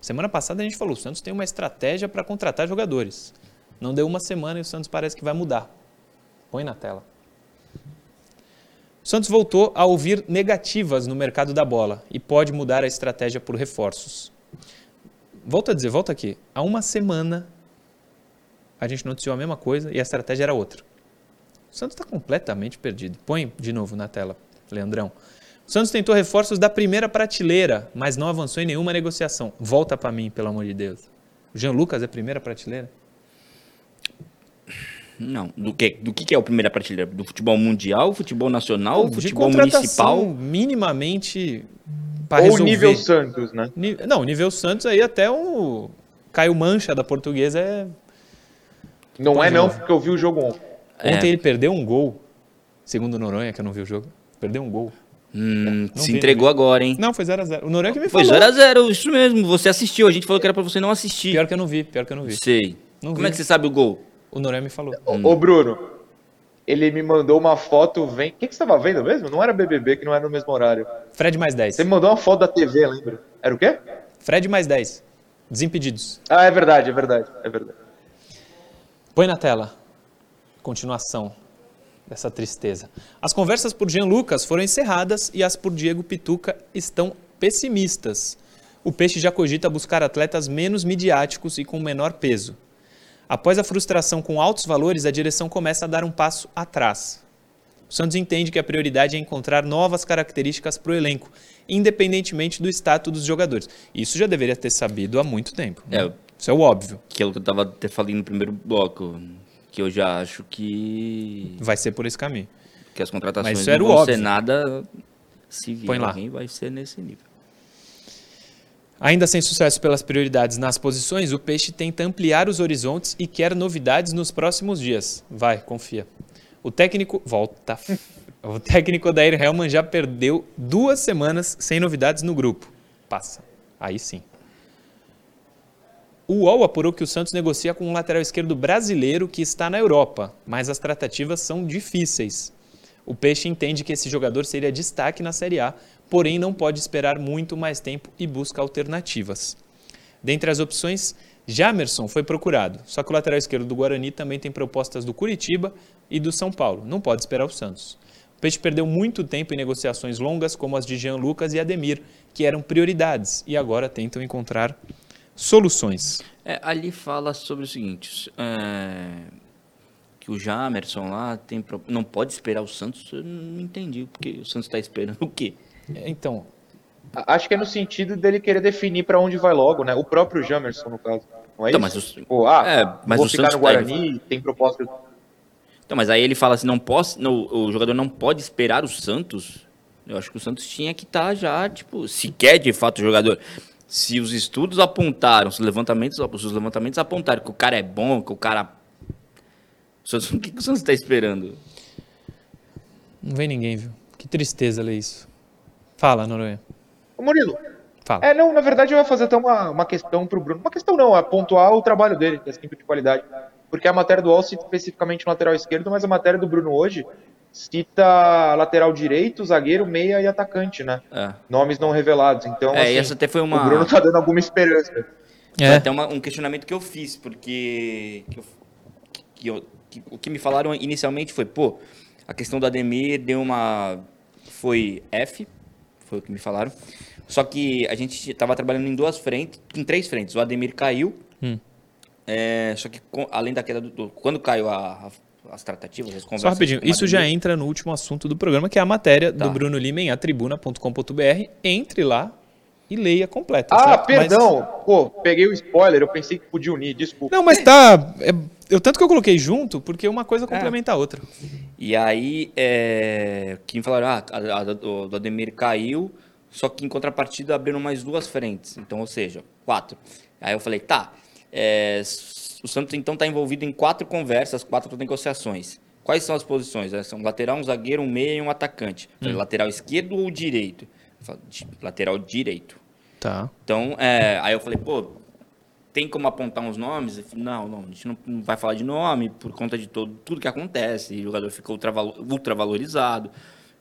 Semana passada a gente falou, o Santos tem uma estratégia para contratar jogadores. Não deu uma semana e o Santos parece que vai mudar. Põe na tela. Santos voltou a ouvir negativas no mercado da bola e pode mudar a estratégia por reforços. Volto a dizer, volta aqui. Há uma semana a gente noticiou a mesma coisa e a estratégia era outra. O Santos está completamente perdido. Põe de novo na tela, Leandrão. O Santos tentou reforços da primeira prateleira, mas não avançou em nenhuma negociação. Volta para mim, pelo amor de Deus. O Jean Lucas é primeira prateleira? Não. Do que, do que é a primeira prateleira? Do futebol mundial, futebol nacional, de futebol municipal? minimamente para Ou resolver. nível Santos, né? Não, nível Santos aí até o Caio Mancha da Portuguesa é. Não Pode é não, não. porque eu vi o jogo ontem. É. Ontem ele perdeu um gol, segundo o Noronha, que eu não vi o jogo. Perdeu um gol. Hum, Não se vi, entregou agora, hein? Não, foi 0x0. O Noronha que me Foi falou. 0x0, isso mesmo. Você assistiu. A gente falou que era pra você não assistir. Pior que eu não vi, pior que eu não vi. Sei. Não Como vi. é que você sabe o gol? O Noronha me falou. Ô, Ô, Bruno, ele me mandou uma foto, vem... O que, que você tava vendo mesmo? Não era BBB, que não era no mesmo horário. Fred mais 10. Você me mandou uma foto da TV, lembra? Era o quê? Fred mais 10. Desimpedidos. Ah, é verdade, é verdade, é verdade. Põe na tela. Continuação dessa tristeza. As conversas por Jean Lucas foram encerradas e as por Diego Pituca estão pessimistas. O Peixe já cogita buscar atletas menos midiáticos e com menor peso. Após a frustração com altos valores, a direção começa a dar um passo atrás. O Santos entende que a prioridade é encontrar novas características para o elenco, independentemente do status dos jogadores. Isso já deveria ter sabido há muito tempo. né? É. Isso é o óbvio. Aquilo que eu tava até falando no primeiro bloco. Que eu já acho que, Vai ser por esse caminho. que as contratações Mas isso não era o vão óbvio. ser nada. Se vir Põe lá. alguém, vai ser nesse nível. Ainda sem sucesso pelas prioridades nas posições, o Peixe tenta ampliar os horizontes e quer novidades nos próximos dias. Vai, confia. O técnico. Volta. O técnico Odair Helman já perdeu duas semanas sem novidades no grupo. Passa. Aí sim. O UOL apurou que o Santos negocia com um lateral esquerdo brasileiro que está na Europa, mas as tratativas são difíceis. O Peixe entende que esse jogador seria destaque na Série A, porém não pode esperar muito mais tempo e busca alternativas. Dentre as opções, Jamerson foi procurado, só que o lateral esquerdo do Guarani também tem propostas do Curitiba e do São Paulo, não pode esperar o Santos. O Peixe perdeu muito tempo em negociações longas como as de Jean Lucas e Ademir, que eram prioridades, e agora tentam encontrar soluções. É, ali fala sobre o seguinte: é, que o Jamerson lá tem não pode esperar o Santos. Eu não entendi porque o Santos está esperando o quê? Então, Acho que é no sentido dele querer definir pra onde vai logo, né? O próprio Jamerson, no caso. Não é Então, isso? mas o- Pô, ah, é, mas vou o ficar Santos no tá- Guarani, tem proposta... Então, mas aí ele fala assim: não posso, não, o jogador não pode esperar o Santos. Eu acho que o Santos tinha que estar já, tipo, se quer de fato o jogador. Se os estudos apontaram, os levantamentos, os levantamentos apontaram que o cara é bom, que o cara. O, Santos, o que, que o Santos está esperando? não vem ninguém, viu? Que tristeza ler isso. Fala, Noronha. Ô, Murilo, Fala. É, não, na verdade eu ia fazer até uma, uma questão pro Bruno. Uma questão não, é pontuar o trabalho dele, que é sempre de qualidade. Porque a matéria do cita especificamente no lateral esquerdo, mas a matéria do Bruno hoje cita lateral direito, zagueiro, meia e atacante, né? É. Nomes não revelados. Então, É, e assim, essa até foi uma. o Bruno tá dando alguma esperança. Foi É. até uma- um questionamento que eu fiz, porque que eu- que eu- que- o que me falaram inicialmente foi, pô, a questão do Ademir deu uma. Foi F, foi o que me falaram. Só que a gente estava trabalhando em duas frentes, em três frentes. O Ademir caiu, Hum. é, só que com- além da queda do. do- quando caiu a- a- as tratativas, as conversas. Só rapidinho, isso já entra no último assunto do programa, que é a matéria Tá. do Bruno Lima em atribuna.com.br. Entre lá e leia completa. Ah, certo? Mas- perdão. Pô, peguei o spoiler, eu pensei que podia unir, desculpa. Não, mas tá. é- eu tanto que eu coloquei junto, porque uma coisa complementa a outra. E aí, é, que me falaram, ah, a, a do, do Ademir caiu, só que em contrapartida abriram mais duas frentes. Então, ou seja, quatro. Aí eu falei, tá, é, o Santos então está envolvido em quatro conversas, quatro negociações. Quais são as posições? É, São um lateral, um zagueiro, um meia e um atacante. Falei, Lateral esquerdo ou direito? Eu falei, "Di- lateral direito. Tá. Então, é, aí eu falei, pô, tem como apontar uns nomes? Não, não, a gente não, vai falar de nome por conta de todo, tudo que acontece. O jogador fica ultravalo- ultravalorizado,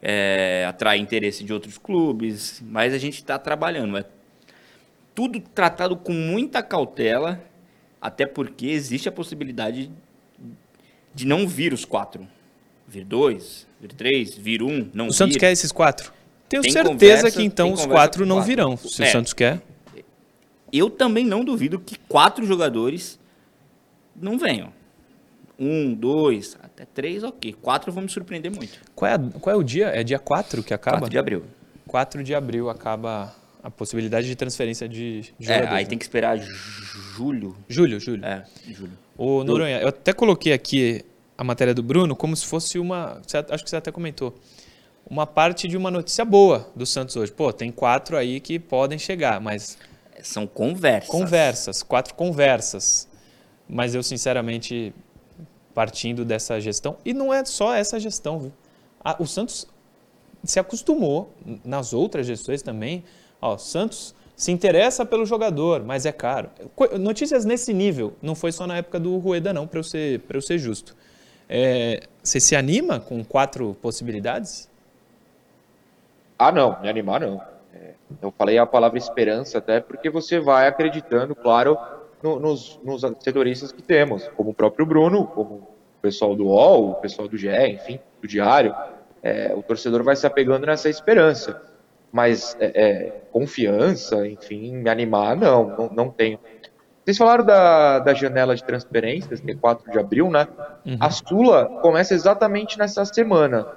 é, atrai interesse de outros clubes, mas a gente está trabalhando. É tudo tratado com muita cautela, até porque existe a possibilidade de não vir os quatro. Vir dois, vir três, vir um, não O Santos vir. quer esses quatro? Tenho Tem certeza conversa- que então os quatro não quatro. virão. Se É. o Santos quer. Eu também não duvido que quatro jogadores não venham. Um, dois, até três, ok. Quatro vão me surpreender muito. Qual é, a- qual é o dia? É dia 4 que acaba? 4 de abril. 4 de abril acaba a possibilidade de transferência de, de É, jogadores. aí né? tem que esperar julho. Julho, julho. É, julho. Ô, Noronha, eu até coloquei aqui a matéria do Bruno como se fosse uma. Acho que você até comentou. Uma parte de uma notícia boa do Santos hoje. Pô, tem quatro aí que podem chegar, mas São conversas. Conversas, quatro conversas. Mas eu, sinceramente, partindo dessa gestão, e não é só essa gestão, viu? o Santos se acostumou nas outras gestões também. Ó, Santos se interessa pelo jogador, mas é caro. Notícias nesse nível, não foi só na época do Rueda, não, para eu, ser, eu ser justo. É, você se anima com quatro possibilidades? Ah, não, me animar não. Eu falei a palavra esperança até porque você vai acreditando, claro, no, nos, nos que temos, como o próprio Bruno, como o pessoal do UOL, o pessoal do GE, enfim, do Diário. É, o torcedor vai se apegando nessa esperança. Mas é, é, confiança, enfim, me animar, não, não, não tenho. Vocês falaram da, da janela de transferências, que é 4 de abril, né? Uhum. A Sula começa exatamente nessa semana.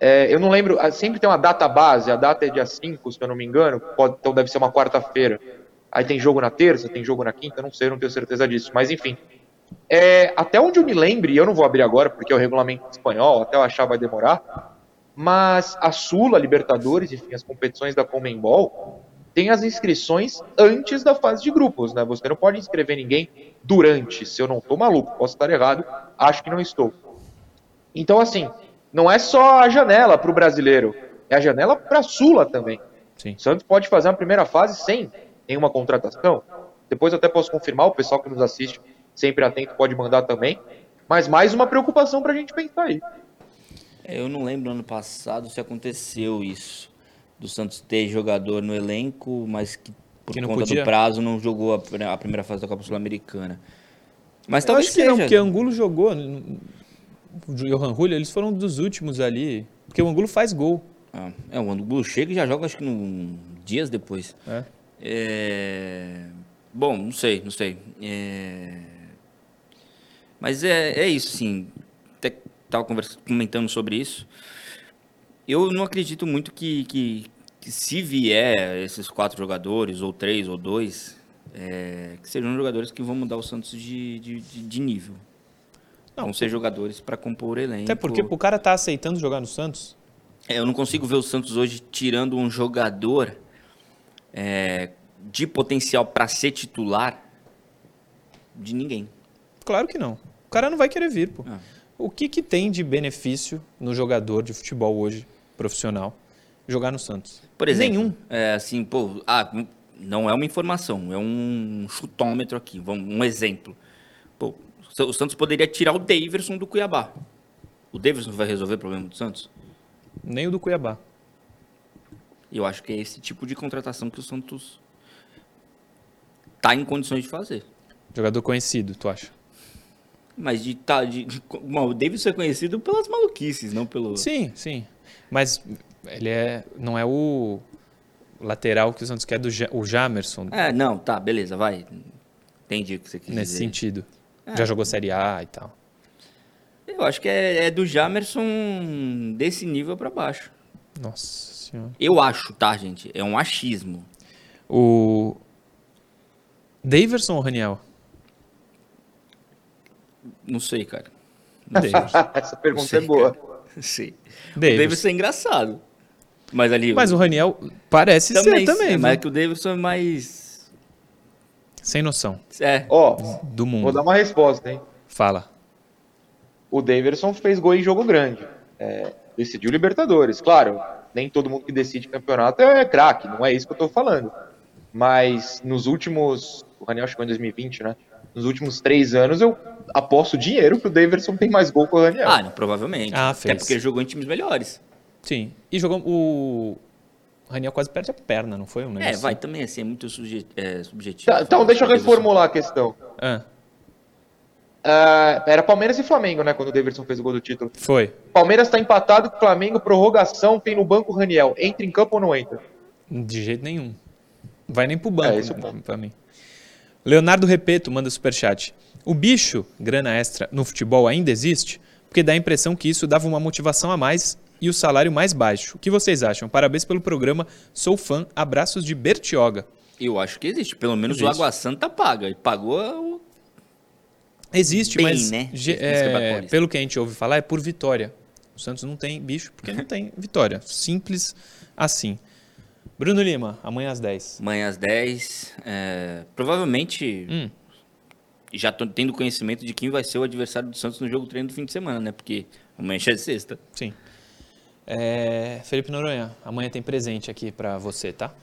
É, eu não lembro, ah, sempre tem uma data base, a data é dia 5, se eu não me engano, pode, então deve ser uma quarta-feira. Aí tem jogo na terça, tem jogo na quinta, não sei, não tenho certeza disso. Mas enfim, é, até onde eu me lembre, eu não vou abrir agora porque é o regulamento espanhol, até eu achar vai demorar, mas a Sula, Libertadores, enfim, as competições da Comembol, tem as inscrições antes da fase de grupos, né? Você não pode inscrever ninguém durante. Se eu não estou maluco, posso estar errado, acho que não estou. Então, assim, não é só a janela para o brasileiro, é a janela para a Sula também. Sim. O Santos pode fazer uma primeira fase sem nenhuma contratação. Depois eu até posso confirmar, o pessoal que nos assiste, sempre atento, pode mandar também. Mas mais uma preocupação para a gente pensar aí. Eu não lembro ano passado se aconteceu isso. Do Santos ter jogador no elenco, mas que por que conta podia? do prazo não jogou a, a primeira fase da Copa Sul-Americana. Mas eu talvez acho que seja. não, porque Angulo jogou. O Johan Julio, eles foram dos últimos ali. Porque o Angulo faz gol. Ah, é, o Angulo chega e já joga, acho que no, dias depois. É. é... Bom, não sei, não sei. É... Mas é, é isso, sim estava comentando sobre isso. Eu não acredito muito que, que, que, se vier esses quatro jogadores, ou três, ou dois, é, que sejam jogadores que vão mudar o Santos de, de, de nível. Não, ser jogadores para compor o elenco. Até porque o cara tá aceitando jogar no Santos. É, eu não consigo ver o Santos hoje tirando um jogador é, de potencial para ser titular de ninguém. Claro que não. O cara não vai querer vir, pô. Ah. O que, que tem de benefício no jogador de futebol hoje, profissional, jogar no Santos? Por exemplo, Nenhum. É, assim, pô, ah, não é uma informação, é um chutômetro aqui, um exemplo. Pô, o Santos poderia tirar o Daverson do Cuiabá. O Daverson vai resolver o problema do Santos? Nem o do Cuiabá. Eu acho que é esse tipo de contratação que o Santos está em condições de fazer. Jogador conhecido, tu acha? Mas de, tá, de, de bom, o Davis é conhecido pelas maluquices, não pelo. Sim, sim. Mas ele é, não é o lateral que o Santos quer do o Jamerson. É, não, tá, beleza, vai. Entendi o que você quis Nesse dizer. sentido. É. Já jogou Série A e tal. Eu acho que é, é do Jamerson desse nível para baixo. Nossa senhora. Eu acho, tá, gente? É um achismo. O. Daverson ou Raniel? Não sei, cara. Não Essa pergunta sei, é boa. Cara. Sim. Davis. O Davidson é engraçado. Mas ali. Mas o Raniel parece também, ser também. Sim, mas é que o Davidson é mais. Sem noção. É. Ó, do mundo. Vou dar uma resposta, hein? Fala. O Davidson fez gol em jogo grande. É, decidiu Libertadores. Claro, nem todo mundo que decide campeonato é craque, não é isso que eu tô falando. Mas nos últimos. O Raniel chegou em 2020, né? nos últimos três anos, eu aposto dinheiro que o Davidson tem mais gol que o Daniel. Ah, não, provavelmente. Ah, fez. Até porque jogou em times melhores. Sim. E jogou o. Raniel quase perde a perna, não foi um negócio? É, vai também assim, é muito suje... é, subjetivo. Tá, então, deixa eu reformular a questão. Ah. Uh, era Palmeiras e Flamengo, né? Quando o Davidson fez o gol do título. Foi. Palmeiras está empatado com o Flamengo, prorrogação, tem no banco o Raniel. Entra em campo ou não entra? De jeito nenhum. Vai nem pro banco, é, esse é pra mim. Leonardo Repeto manda superchat. O bicho, grana extra, no futebol ainda existe? Porque dá a impressão que isso dava uma motivação a mais e o salário mais baixo. O que vocês acham? Parabéns pelo programa. Sou fã. Abraços de Bertioga. Eu acho que existe. Pelo menos existe. o Água Santa paga. E pagou o... Existe, Bem, mas né? é, pelo que a gente ouve falar, é por vitória. O Santos não tem bicho porque não tem vitória. Simples assim. Bruno Lima, amanhã às 10. Amanhã às 10. É, provavelmente, Hum. já tô tendo conhecimento de quem vai ser o adversário do Santos no jogo treino do fim de semana, né? Porque amanhã já é sexta. Sim. É, Felipe Noronha, amanhã tem presente aqui pra você, tá?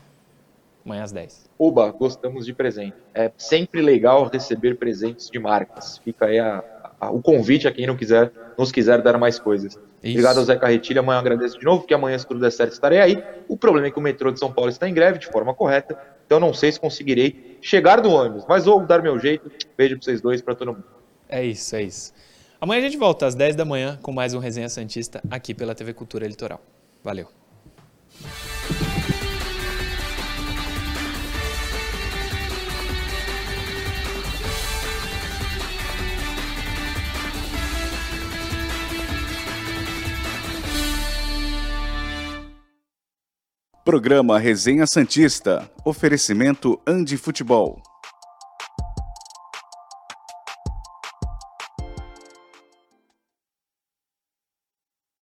Amanhã às 10. Oba, gostamos de presente. É sempre legal receber presentes de marcas. Fica aí a- a- o convite a quem não quiser, nos quiser dar mais coisas. Obrigado ao Zé Carretilha, amanhã eu agradeço de novo, porque amanhã, se tudo der certo, estarei aí. O problema é que o metrô de São Paulo está em greve de forma correta, então não sei se conseguirei chegar no ônibus, mas vou dar meu jeito. Beijo pra vocês dois, pra todo mundo. É isso, é isso. Amanhã a gente volta às 10 da manhã com mais um Resenha Santista aqui pela TV Cultura Litoral. Valeu. Programa Resenha Santista. Oferecimento Andi Futebol.